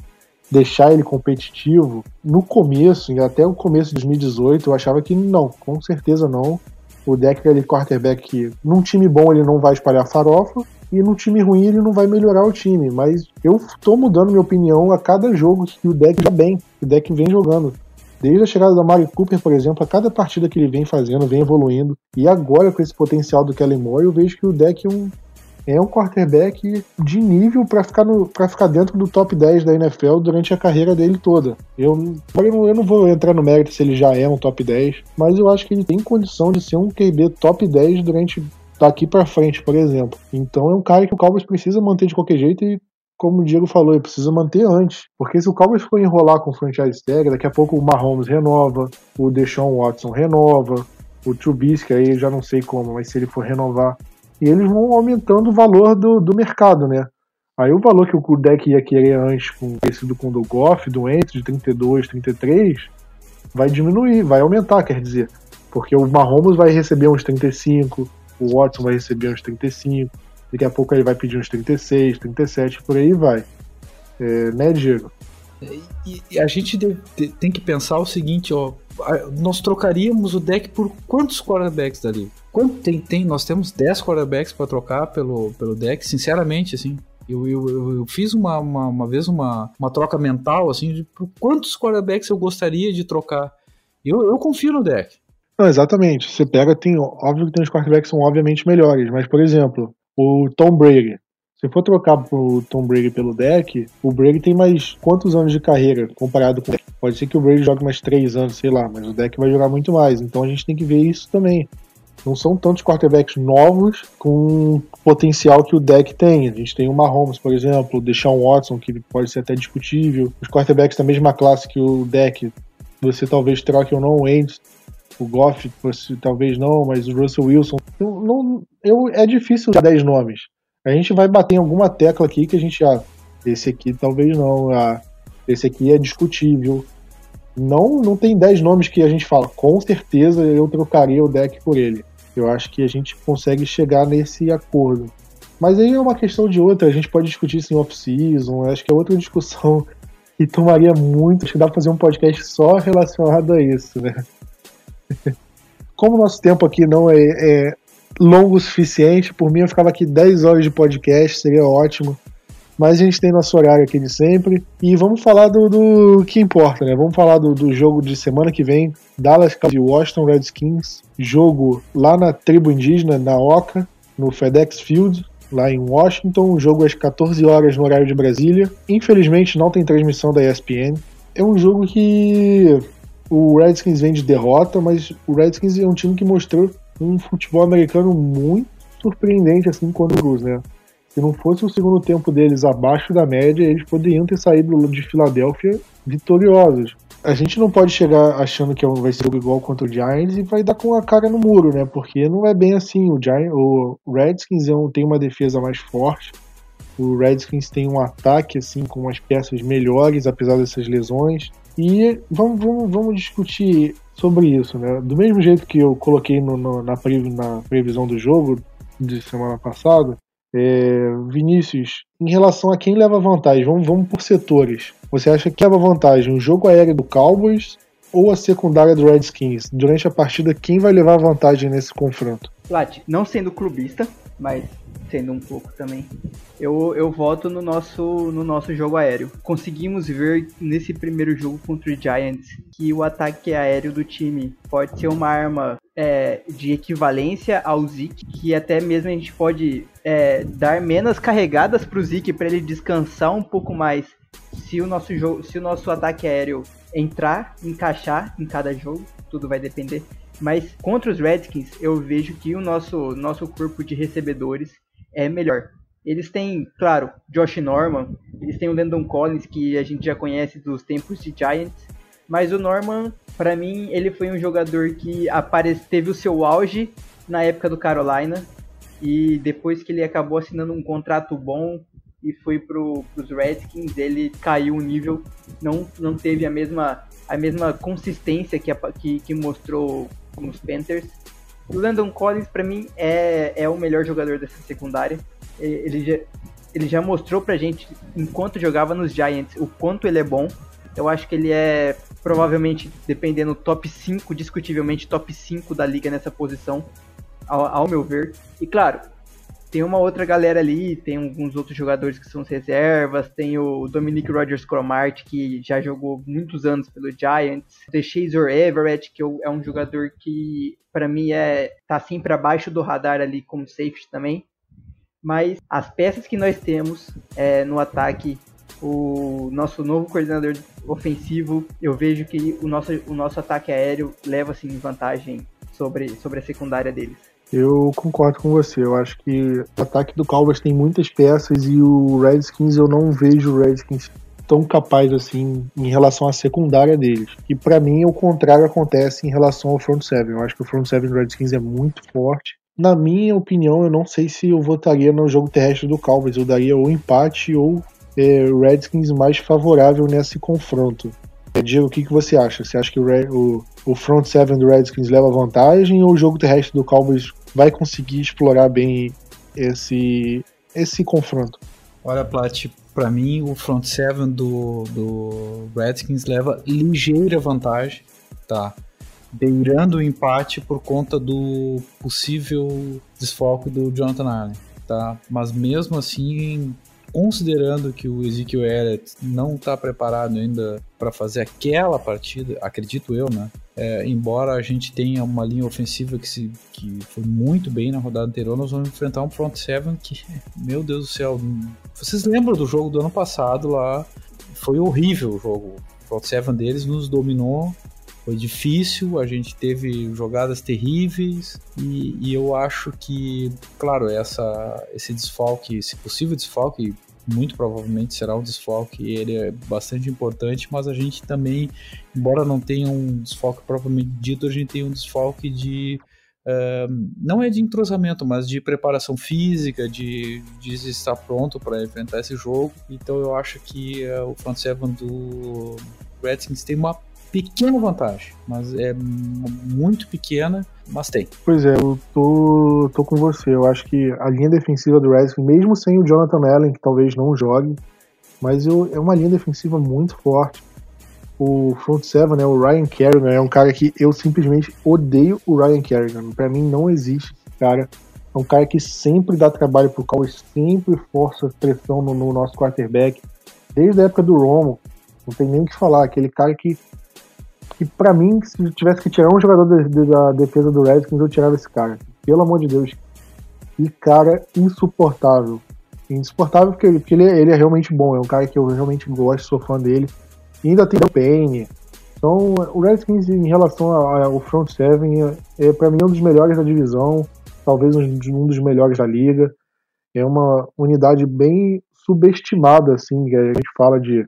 deixar ele competitivo. No começo, até o começo de 2018, eu achava que não, com certeza não. O deck é aquele quarterback que, num time bom, ele não vai espalhar farofa, e no time ruim ele não vai melhorar o time. Mas eu tô mudando minha opinião a cada jogo que o deck já bem, o deck vem jogando. Desde a chegada da Mario Cooper, por exemplo, a cada partida que ele vem fazendo, vem evoluindo. E agora, com esse potencial do Kellen Moore, eu vejo que o deck é um, é um quarterback de nível para ficar, ficar dentro do top 10 da NFL durante a carreira dele toda. Eu, eu não vou entrar no mérito se ele já é um top 10, mas eu acho que ele tem condição de ser um QB top 10 durante daqui para frente, por exemplo. Então é um cara que o Cowboys precisa manter de qualquer jeito e como o Diego falou, ele precisa manter antes. Porque se o Cowboys for enrolar com o franchise tag, daqui a pouco o Mahomes renova, o Deshaun Watson renova, o Trubisky aí já não sei como, mas se ele for renovar. E eles vão aumentando o valor do, do mercado, né? Aí o valor que o deck ia querer antes, com o do Goff, do Entry, de 32, 33, vai diminuir, vai aumentar, quer dizer. Porque o Mahomes vai receber uns 35, o Watson vai receber uns 35, daqui a pouco ele vai pedir uns 36, 37, por aí vai. É, né, Diego? E, e a gente de, de, tem que pensar o seguinte, ó, nós trocaríamos o deck por quantos quarterbacks dali? Quanto tem, tem? Nós temos 10 quarterbacks para trocar pelo, pelo deck, sinceramente, assim. Eu, eu, eu fiz uma, uma, uma, vez uma, uma troca mental, assim, de por quantos quarterbacks eu gostaria de trocar. Eu, eu confio no deck. Não, exatamente. Você pega, tem. Óbvio que tem os quarterbacks que são obviamente melhores, mas, por exemplo, o Tom Brady. Se for trocar o Tom Brady pelo deck, o Brady tem mais quantos anos de carreira comparado com o deck? Pode ser que o Brady jogue mais três anos, sei lá, mas o deck vai jogar muito mais. Então a gente tem que ver isso também. Não são tantos quarterbacks novos com potencial que o deck tem. A gente tem o Mahomes, por exemplo, o Deshaun Watson, que pode ser até discutível. Os quarterbacks da mesma classe que o deck, você talvez troque ou não o Ends o Goff, talvez não, mas o Russell Wilson. Eu, não, eu, é difícil usar 10 nomes. A gente vai bater em alguma tecla aqui que a gente. Ah, esse aqui talvez não. Ah, esse aqui é discutível. Não, não tem 10 nomes que a gente fala, com certeza eu trocaria o deck por ele. Eu acho que a gente consegue chegar nesse acordo. Mas aí é uma questão de outra, a gente pode discutir isso em off-season, acho que é outra discussão que tomaria muito, acho que dá pra fazer um podcast só relacionado a isso, né? Como o nosso tempo aqui não é, é longo o suficiente, por mim eu ficava aqui 10 horas de podcast, seria ótimo. Mas a gente tem nosso horário aqui de sempre. E vamos falar do, do que importa, né? Vamos falar do, do jogo de semana que vem. Dallas e Washington Redskins. Jogo lá na tribo indígena, na Oca, no FedEx Field, lá em Washington. Jogo às 14 horas no horário de Brasília. Infelizmente não tem transmissão da ESPN. É um jogo que o Redskins vem de derrota, mas o Redskins é um time que mostrou um futebol americano muito surpreendente assim quando os, né? Se não fosse o segundo tempo deles abaixo da média, eles poderiam ter saído de Filadélfia vitoriosos. A gente não pode chegar achando que é vai ser igual contra o Giants e vai dar com a cara no muro, né? Porque não é bem assim. O, Giants, o Redskins é tem uma defesa mais forte. O Redskins tem um ataque assim com umas peças melhores, apesar dessas lesões. E vamos, vamos, vamos discutir sobre isso, né? Do mesmo jeito que eu coloquei no, no, na, na previsão do jogo de semana passada, é, Vinícius, em relação a quem leva vantagem, vamos, vamos por setores. Você acha que leva vantagem o jogo aéreo do Cowboys ou a secundária do Redskins? Durante a partida, quem vai levar vantagem nesse confronto? Plat, não sendo clubista, mas sendo um pouco também. Eu, eu voto no nosso, no nosso jogo aéreo. Conseguimos ver nesse primeiro jogo contra o Giants que o ataque aéreo do time pode ser uma arma é, de equivalência ao Zeke, que até mesmo a gente pode é, dar menos carregadas para o Zeke para ele descansar um pouco mais se o nosso jogo, se o nosso ataque aéreo entrar, encaixar em cada jogo, tudo vai depender. Mas contra os Redskins, eu vejo que o nosso, nosso corpo de recebedores é melhor. Eles têm, claro, Josh Norman, eles têm o Landon Collins, que a gente já conhece dos tempos de Giants, mas o Norman, para mim, ele foi um jogador que aparece, teve o seu auge na época do Carolina, e depois que ele acabou assinando um contrato bom e foi para os Redskins, ele caiu o nível, não, não teve a mesma, a mesma consistência que, que, que mostrou nos Panthers. O Landon Collins, para mim, é, é o melhor jogador dessa secundária. Ele já, ele já mostrou pra gente, enquanto jogava nos Giants, o quanto ele é bom. Eu acho que ele é provavelmente, dependendo, top 5, discutivelmente top 5 da liga nessa posição, ao, ao meu ver. E claro, tem uma outra galera ali, tem alguns outros jogadores que são reservas, tem o Dominic Rogers Cromart, que já jogou muitos anos pelo Giants, The Chaser Everett, que é um jogador que para mim é tá sempre abaixo do radar ali como safety também. Mas as peças que nós temos é, no ataque, o nosso novo coordenador ofensivo, eu vejo que o nosso, o nosso ataque aéreo leva assim vantagem sobre, sobre a secundária deles. Eu concordo com você. Eu acho que o ataque do Cowboys tem muitas peças e o Redskins eu não vejo o Redskins tão capaz assim em relação à secundária deles. E para mim o contrário acontece em relação ao front seven. Eu acho que o front seven do Redskins é muito forte. Na minha opinião, eu não sei se eu votaria no jogo terrestre do Cowboys. Eu daria ou empate ou é, Redskins mais favorável nesse confronto. Diego, o que, que você acha? Você acha que o, o, o front seven do Redskins leva vantagem ou o jogo terrestre do Cowboys vai conseguir explorar bem esse, esse confronto? Olha, Plat, para mim o front seven do, do Redskins leva ligeira vantagem, tá? Beirando o empate por conta do possível desfoque do Jonathan Allen, tá? Mas mesmo assim, considerando que o Ezekiel Elliott não está preparado ainda para fazer aquela partida, acredito eu, né? É, embora a gente tenha uma linha ofensiva que, se, que foi muito bem na rodada anterior, nós vamos enfrentar um front seven que, meu Deus do céu, vocês lembram do jogo do ano passado lá? Foi horrível o jogo. O front seven deles nos dominou foi difícil, a gente teve jogadas terríveis e, e, eu acho que, claro, essa, esse desfalque, esse possível desfalque, muito provavelmente será um desfalque, ele é bastante importante, mas a gente também, embora não tenha um desfalque propriamente dito, a gente tem um desfalque de Uh, não é de entrosamento, mas de preparação física, de, de estar pronto para enfrentar esse jogo. Então eu acho que uh, o front seven do Redskins tem uma pequena vantagem, mas é muito pequena mas tem. Pois é, eu tô, tô com você. Eu acho que a linha defensiva do Redskins, mesmo sem o Jonathan Allen, que talvez não jogue, mas eu, é uma linha defensiva muito forte. O front seven, né, o Ryan Kerrigan, é um cara que eu simplesmente odeio o Ryan Kerrigan. Para mim não existe esse cara. É um cara que sempre dá trabalho pro Cowboys, sempre força pressão no, no nosso quarterback. Desde a época do Romo, não tem nem o que falar. Aquele cara que que para mim, se tivesse que tirar um jogador de, de, da defesa do Redskins, eu tirava esse cara. Pelo amor de Deus. E cara insuportável. Insuportável porque, porque ele, ele, é realmente bom. É um cara que eu realmente gosto, sou fã dele. E ainda tem o Payne. Então, o Redskins em relação ao front seven é, é para mim um dos melhores da divisão, talvez um, dos melhores da liga. É uma unidade bem subestimada, assim, que a gente fala de,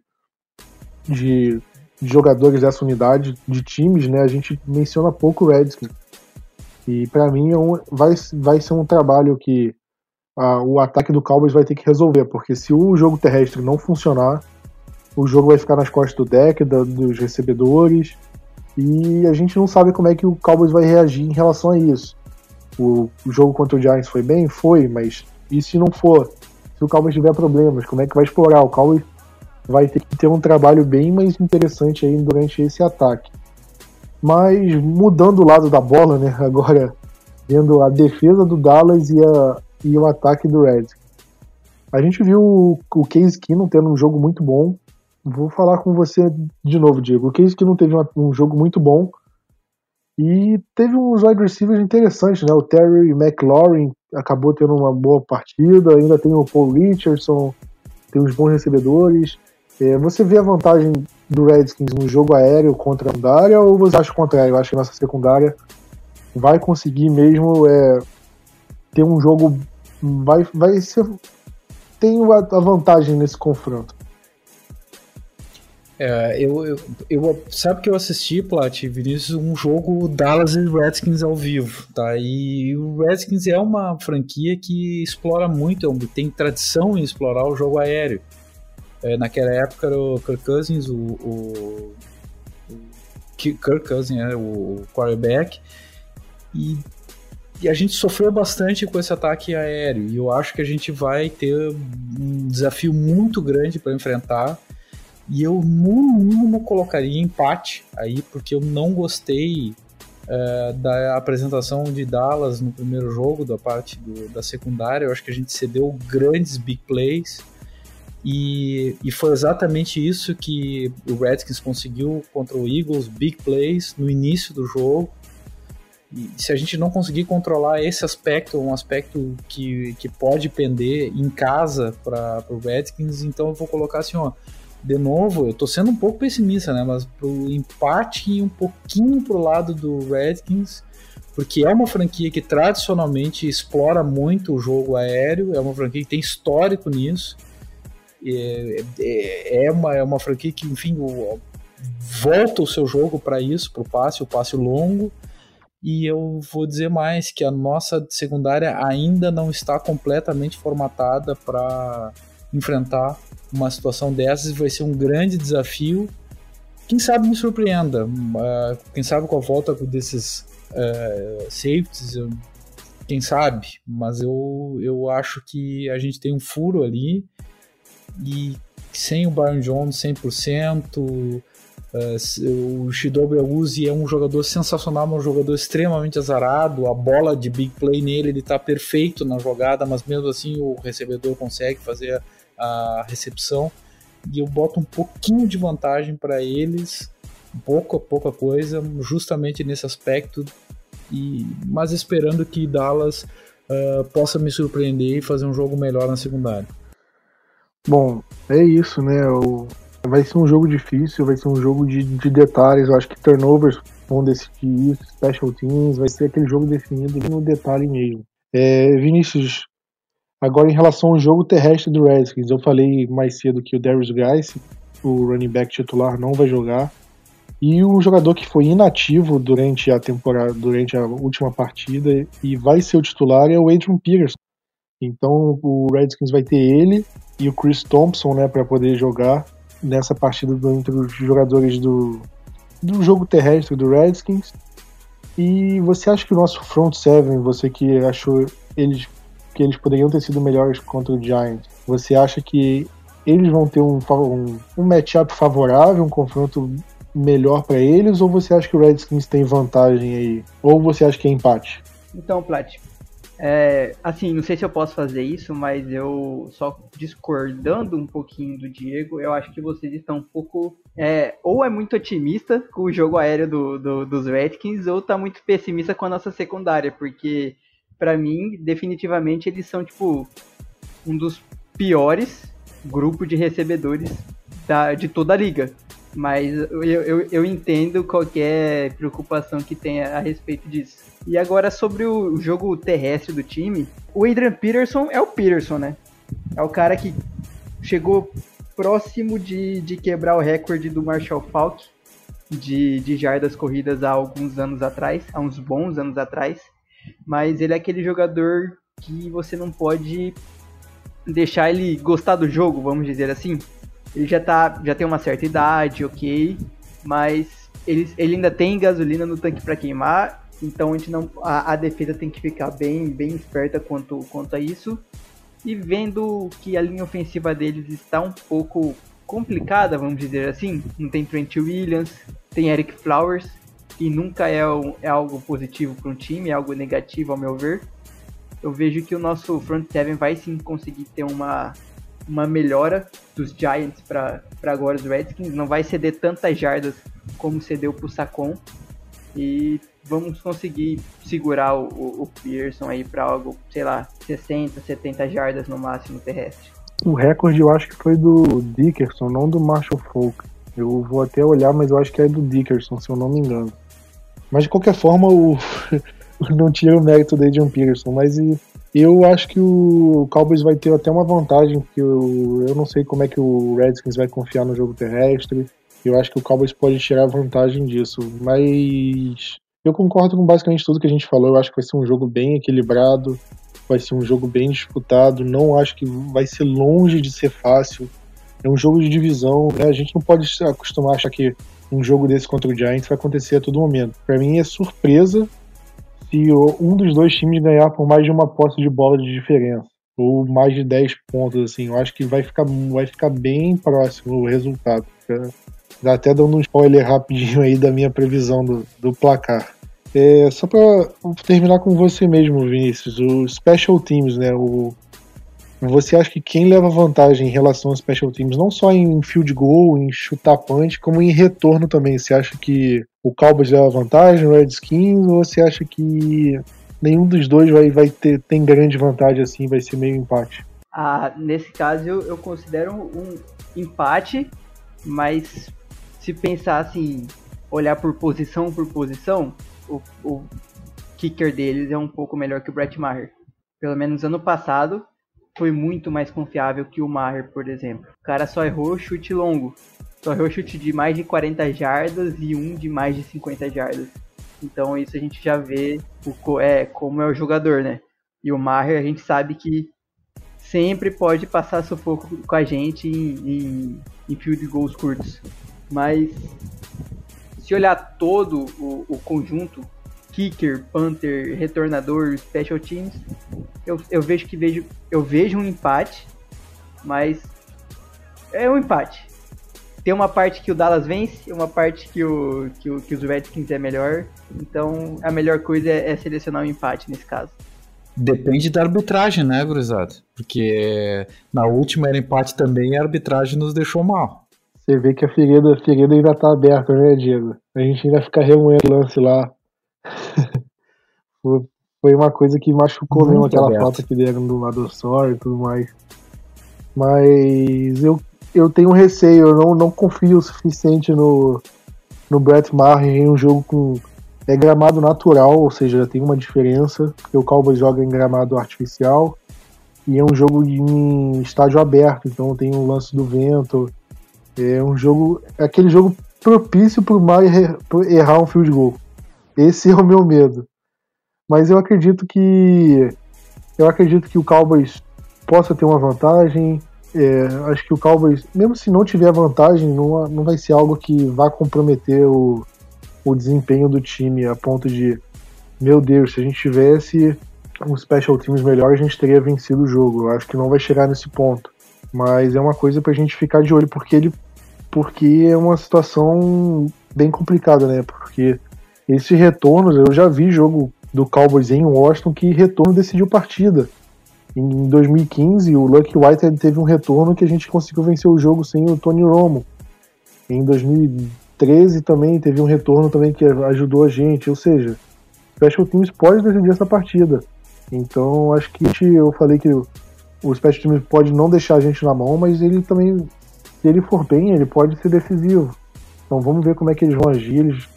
de de jogadores dessa unidade de times, né, a gente menciona pouco o Redskins. E para mim é um, vai, vai ser um trabalho que a, o ataque do Cowboys vai ter que resolver, porque se o jogo terrestre não funcionar, o jogo vai ficar nas costas do deck, da, dos recebedores, e a gente não sabe como é que o Cowboys vai reagir em relação a isso. O, o jogo contra o Giants foi bem? Foi, mas e se não for? Se o Cowboys tiver problemas, como é que vai explorar? O Cowboys vai ter que ter um trabalho bem mais interessante aí durante esse ataque. Mas mudando o lado da bola, né? Agora vendo a defesa do Dallas e, a, e o ataque do Reds. A gente viu o, o Case Keenum tendo um jogo muito bom. Vou falar com você de novo, Diego. O Case Keenum teve uma, um jogo muito bom e teve uns wide receivers interessantes, né? O Terry McLaurin acabou tendo uma boa partida, ainda tem o Paul Richardson, tem os bons recebedores. É, você vê a vantagem do Redskins no jogo aéreo contra a secundária ou você acha o contrário? Eu acho que nossa secundária vai conseguir mesmo é, ter um jogo. Vai, vai ser. Tem a vantagem nesse confronto. É, eu, eu, eu, sabe que eu assisti, Plat, Vinícius, um jogo Dallas e Redskins ao vivo, tá? E o Redskins é uma franquia que explora muito, tem tradição em explorar o jogo aéreo. É, naquela época era o Kirk Cousins, o, o, o Kirk Cousins era o quarterback, e, e, a gente sofreu bastante com esse ataque aéreo, e eu acho que a gente vai ter um desafio muito grande para enfrentar, e eu no mínimo colocaria empate aí, porque eu não gostei é, da apresentação de Dallas no primeiro jogo, da parte do, da secundária, eu acho que a gente cedeu grandes big plays, e, e foi exatamente isso que o Redskins conseguiu contra o Eagles, big plays no início do jogo. E se a gente não conseguir controlar esse aspecto, um aspecto que, que pode pender em casa para o Redskins, então eu vou colocar assim, ó, de novo, eu tô sendo um pouco pessimista, né, mas pro empate e um pouquinho pro lado do Redskins, porque é uma franquia que tradicionalmente explora muito o jogo aéreo, é uma franquia que tem histórico nisso, é, é, é, uma, é uma franquia que, enfim, o, volta o seu jogo para isso, para o passe, o passe longo. E eu vou dizer mais que a nossa secundária ainda não está completamente formatada para enfrentar uma situação dessas. Vai ser um grande desafio. Quem sabe me surpreenda. Uh, quem sabe com a volta desses uh, safeties, quem sabe. Mas eu, eu acho que a gente tem um furo ali e sem o Byron Jones 100%, uh, eh, o Shidobi Awuzi é um jogador sensacional, um jogador extremamente azarado, a bola de big play nele, ele está perfeito na jogada, mas mesmo assim o recebedor consegue fazer a recepção, e eu boto um pouquinho de vantagem para eles, pouca, pouca coisa, justamente nesse aspecto, e, mas esperando que Dallas uh, possa me surpreender e fazer um jogo melhor na secundária. Bom, é isso, né? O... Vai ser um jogo difícil, vai ser um jogo de, de detalhes. Eu acho que turnovers vão decidir isso, special teams, vai ser aquele jogo definido no detalhe mesmo. É, Vinícius, agora em relação ao jogo terrestre do Redskins, eu falei mais cedo que o Darius Guice, o running back titular, não vai jogar. E o jogador que foi inativo durante a temporada, durante a última partida e vai ser o titular é o Adrian Peterson. Então o Redskins vai ter ele e o Chris Thompson, né, para poder jogar nessa partida do, entre os jogadores do, do jogo terrestre do Redskins. E você acha que o nosso front seven, você que achou eles que eles poderiam ter sido melhores contra o Giants, você acha que eles vão ter um, um, um matchup favorável, um confronto melhor para eles, ou você acha que o Redskins tem vantagem aí? Ou você acha que é empate? Então, Plat, é, assim, não sei se eu posso fazer isso, mas eu só discordando um pouquinho do Diego, eu acho que vocês estão um pouco. É, ou é muito otimista com o jogo aéreo do, do, dos Redskins, ou tá muito pessimista com a nossa secundária, porque para mim, definitivamente, eles são tipo um dos piores grupos de recebedores da, de toda a liga. Mas eu, eu, eu entendo qualquer preocupação que tenha a respeito disso. E agora sobre o jogo terrestre do time, o Adrian Peterson é o Peterson, né? É o cara que chegou próximo de, de quebrar o recorde do Marshall Falk de, de jardas corridas há alguns anos atrás, há uns bons anos atrás. Mas ele é aquele jogador que você não pode deixar ele gostar do jogo, vamos dizer assim. Ele já, tá, já tem uma certa idade, ok, mas ele, ele ainda tem gasolina no tanque para queimar, então a, gente não, a, a, defesa tem que ficar bem, bem esperta quanto, quanto a isso. E vendo que a linha ofensiva deles está um pouco complicada, vamos dizer assim, não tem Trent Williams, tem Eric Flowers, que nunca é, é algo positivo para um time, é algo negativo ao meu ver. Eu vejo que o nosso front seven vai sim conseguir ter uma, uma melhora dos Giants para agora os Redskins. Não vai ceder tantas jardas como cedeu para o Sacon. E vamos conseguir segurar o, o, o Pearson aí para algo, sei lá, 60, 70 jardas no máximo terrestre. O recorde eu acho que foi do Dickerson, não do Marshall Falk. Eu vou até olhar, mas eu acho que é do Dickerson, se eu não me engano. Mas de qualquer forma, o não tira o mérito do Adrian Peterson, mas eu acho que o Cowboys vai ter até uma vantagem, porque eu, eu não sei como é que o Redskins vai confiar no jogo terrestre. Eu acho que o Cowboys pode tirar vantagem disso, mas eu concordo com basicamente tudo que a gente falou. Eu acho que vai ser um jogo bem equilibrado, vai ser um jogo bem disputado. Não acho que vai ser longe de ser fácil. É um jogo de divisão, né? A gente não pode se acostumar a achar que um jogo desse contra o Giants vai acontecer a todo momento. Para mim é surpresa se um dos dois times ganhar por mais de uma posse de bola de diferença, ou mais de 10 pontos, assim, eu acho que vai ficar, vai ficar bem próximo o resultado. Dá até dando um spoiler rapidinho aí da minha previsão do, do placar. É, só para terminar com você mesmo, Vinícius, o Special Teams, né? O, você acha que quem leva vantagem em relação aos special teams, não só em field goal, em chutar punch, como em retorno também? Você acha que o Cowboys leva vantagem, o Redskins, ou você acha que nenhum dos dois vai, vai ter tem grande vantagem assim, vai ser meio empate? Ah, nesse caso eu, eu considero um empate, mas se pensar assim, olhar por posição por posição, o, o kicker deles é um pouco melhor que o Brett Maher. Pelo menos ano passado, foi muito mais confiável que o Maher, por exemplo. O cara só errou chute longo. Só errou chute de mais de 40 jardas e um de mais de 50 jardas. Então isso a gente já vê o, é, como é o jogador, né? E o Maher a gente sabe que sempre pode passar sufoco com a gente em, em, em field goals curtos. Mas se olhar todo o, o conjunto, kicker, punter, retornador, special teams, eu, eu vejo que vejo eu vejo um empate, mas é um empate. Tem uma parte que o Dallas vence, uma parte que, o, que, o, que os Redskins é melhor. Então a melhor coisa é, é selecionar um empate nesse caso. Depende da arbitragem, né, Gurizada? Porque na última era empate também e a arbitragem nos deixou mal. Você vê que a ferida, a ferida ainda tá aberta, né, Diego? A gente ainda fica remoendo o lance lá. foi uma coisa que machucou mesmo aquela aberto. falta que deram do lado só e tudo mais. Mas eu, eu tenho receio, eu não, não confio o suficiente no, no Brett Maher em um jogo com. É gramado natural, ou seja, tem uma diferença, porque o Cowboys joga em gramado artificial e é um jogo em estádio aberto, então tem um lance do vento. É um jogo. É aquele jogo propício para o Maher errar um field goal. Esse é o meu medo. Mas eu acredito que eu acredito que o Cowboys possa ter uma vantagem. É, acho que o Cowboys, mesmo se não tiver vantagem, não, não vai ser algo que vá comprometer o, o desempenho do time a ponto de meu Deus, se a gente tivesse um special teams melhor, a gente teria vencido o jogo. Eu acho que não vai chegar nesse ponto. Mas é uma coisa pra gente ficar de olho, porque ele. Porque é uma situação bem complicada, né? Porque esses retornos, eu já vi jogo do Cowboys em Washington que retorno decidiu partida. Em 2015, o Lucky White teve um retorno que a gente conseguiu vencer o jogo sem o Tony Romo. Em 2013 também teve um retorno também que ajudou a gente. Ou seja, Special Teams pode decidir essa partida. Então acho que eu falei que o Special Teams pode não deixar a gente na mão, mas ele também, se ele for bem, ele pode ser decisivo. Então vamos ver como é que eles vão agir. Eles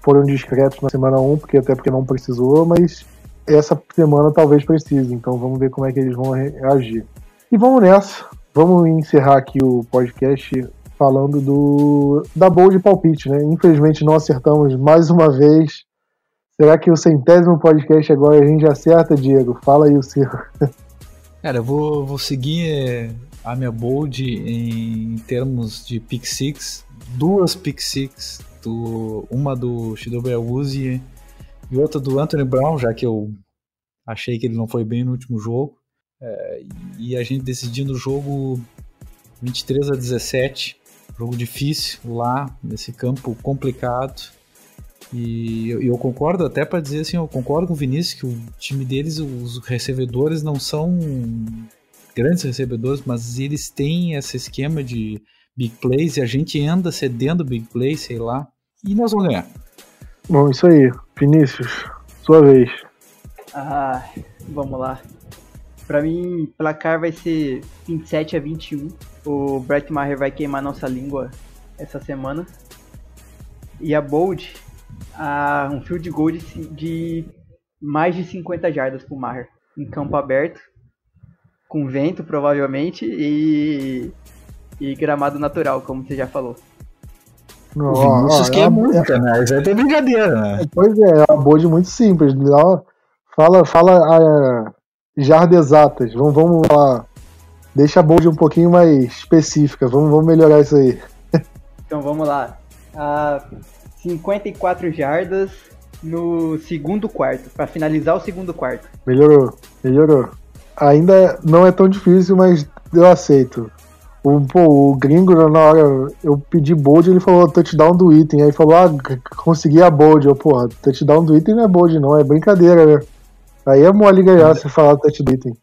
foram discretos na semana 1, porque até porque não precisou, mas essa semana talvez precise. Então vamos ver como é que eles vão reagir. E vamos nessa. Vamos encerrar aqui o podcast falando do da bowl de palpite, né? Infelizmente não acertamos mais uma vez. Será que o centésimo podcast agora a gente acerta, Diego? Fala aí o seu. Cara, eu vou, vou seguir é, a minha bold em termos de pick six, duas pick six, do, uma do Shidobe Awuzie e outra do Anthony Brown, já que eu achei que ele não foi bem no último jogo. É, e a gente decidindo o jogo 23 a 17, jogo difícil lá, nesse campo complicado. E eu, eu concordo até para dizer assim, eu concordo com o Vinícius que o time deles, os recebedores não são grandes recebedores, mas eles têm esse esquema de big plays e a gente anda cedendo big plays, sei lá, e nós vamos ganhar. Bom, isso aí. Vinícius, sua vez. Ah, vamos lá. Pra mim, placar vai ser 27 a 21. O Brett Maher vai queimar nossa língua essa semana. E a Bold a um field goal de, de mais de 50 jardas pro Maher, em campo aberto, com vento provavelmente e, e gramado natural, como você já falou. Não, o Vinícius que é, é muito, é, né? Isso aí tem brincadeira, né? Pois é, é uma bold muito simples. Fala, fala a jardas exatas. Vamos, vamos lá. Deixa a bold um pouquinho mais específica. Vamos, vamos melhorar isso aí. Então vamos lá. A 54 jardas no segundo quarto, para finalizar o segundo quarto. Melhorou, melhorou. Ainda não é tão difícil, mas eu aceito. O, pô, o gringo, na hora eu pedi bold, ele falou touchdown do item. Aí falou, ah, consegui a bold. Eu, porra, touchdown do item não é bold, não, é brincadeira, né? Aí é mole ganhar se falar touchdown do item.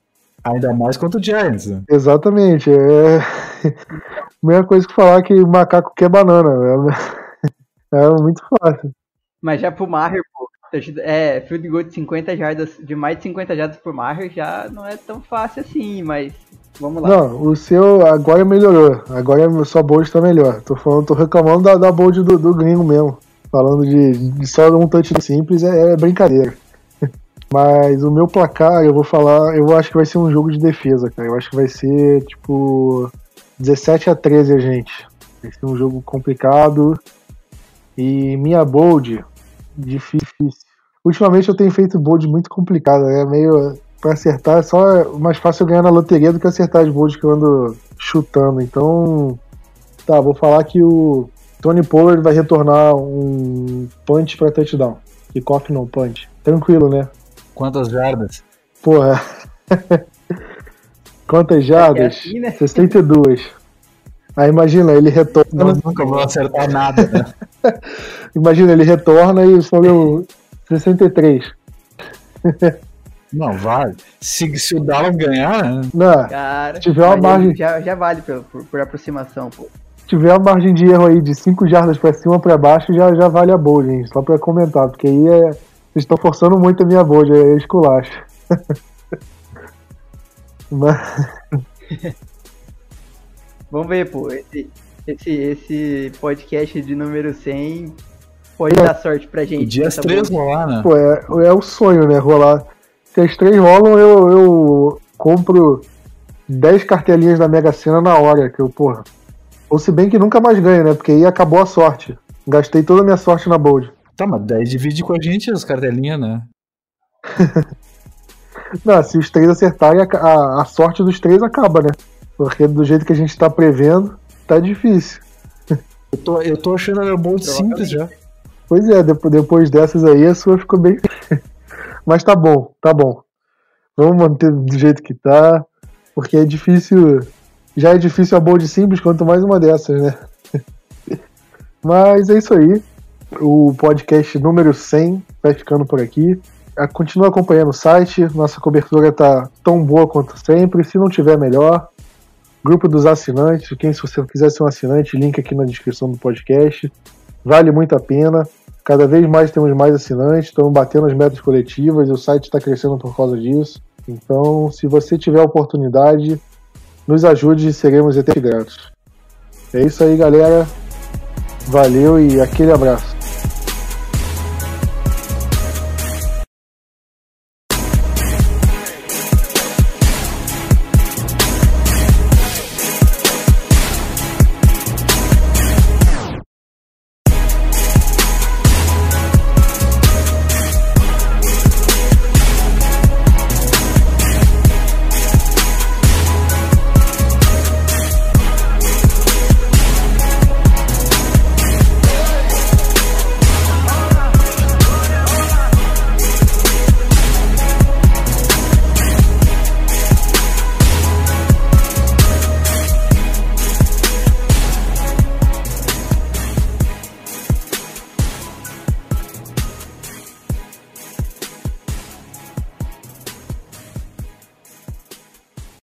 Ainda mais contra o Giants, né? Exatamente. É. Mesma coisa que falar que o macaco quer banana. Né? É muito fácil. Mas já pro Maher, pô, é, field goal de 50 jardas, de mais de 50 jardas por Maher já não é tão fácil assim, mas vamos lá. Não, o seu agora melhorou. Agora a sua bold tá melhor. Tô falando, tô reclamando da, da bold do, do gringo mesmo. Falando de, de só um touch simples é, é brincadeira. Mas o meu placar, eu vou falar, eu acho que vai ser um jogo de defesa, cara. Eu acho que vai ser tipo 17 a 13 a gente. Vai ser um jogo complicado. E minha bold, difícil. Ultimamente eu tenho feito bold muito complicada, é meio. Pra acertar é só mais fácil ganhar na loteria do que acertar as bolds que eu ando chutando. Então. Tá, vou falar que o Tony Pollard vai retornar um punch pra touchdown. Kickoff não punch. Tranquilo, né? Quantas jardas? Porra. Quantas jardas? É assim, né? 62. Aí imagina, ele retorna. Nós nunca vou acertar nada, né? imagina, ele retorna e falou 63. Não, vale. Se, se o Dallas ganhar, né? Não, Cara, tiver uma margem. Já, já vale por, por, por, aproximação, pô. Se tiver uma margem de erro aí de 5 jardas pra cima ou pra baixo, já, já vale a boa, gente. Só pra comentar, porque aí é. Vocês estão forçando muito a minha boa, é esculacho. Mas. Vamos ver, pô. Esse, esse, esse podcast de número 100 pode dar sorte pra gente. Podia as três rolar, né? Pô, é, é o sonho, né? Rolar. Se as três rolam, eu, eu compro 10 cartelinhas da Mega Sena na hora, que eu, porra. Ou se bem que nunca mais ganho, né? Porque aí acabou a sorte. Gastei toda a minha sorte na Bold. Tá, mas daí divide com a gente as cartelinhas, né? Não, se os três acertarem, a, a, a sorte dos três acaba, né? Porque do jeito que a gente tá prevendo, tá difícil. Eu tô, eu tô achando ela muito simples já. Pois é, depois dessas aí a sua ficou bem. Mas tá bom, tá bom. Vamos manter do jeito que tá, porque é difícil. Já é difícil a bold simples, quanto mais uma dessas, né? Mas é isso aí. O podcast número 100 vai ficando por aqui. Continua acompanhando o site, nossa cobertura tá tão boa quanto sempre, se não tiver melhor. Grupo dos assinantes, quem se você quiser ser um assinante, link aqui na descrição do podcast. Vale muito a pena. Cada vez mais temos mais assinantes, estamos batendo as metas coletivas o site está crescendo por causa disso. Então, se você tiver oportunidade, nos ajude e seremos eternamente gratos. É isso aí, galera. Valeu e aquele abraço.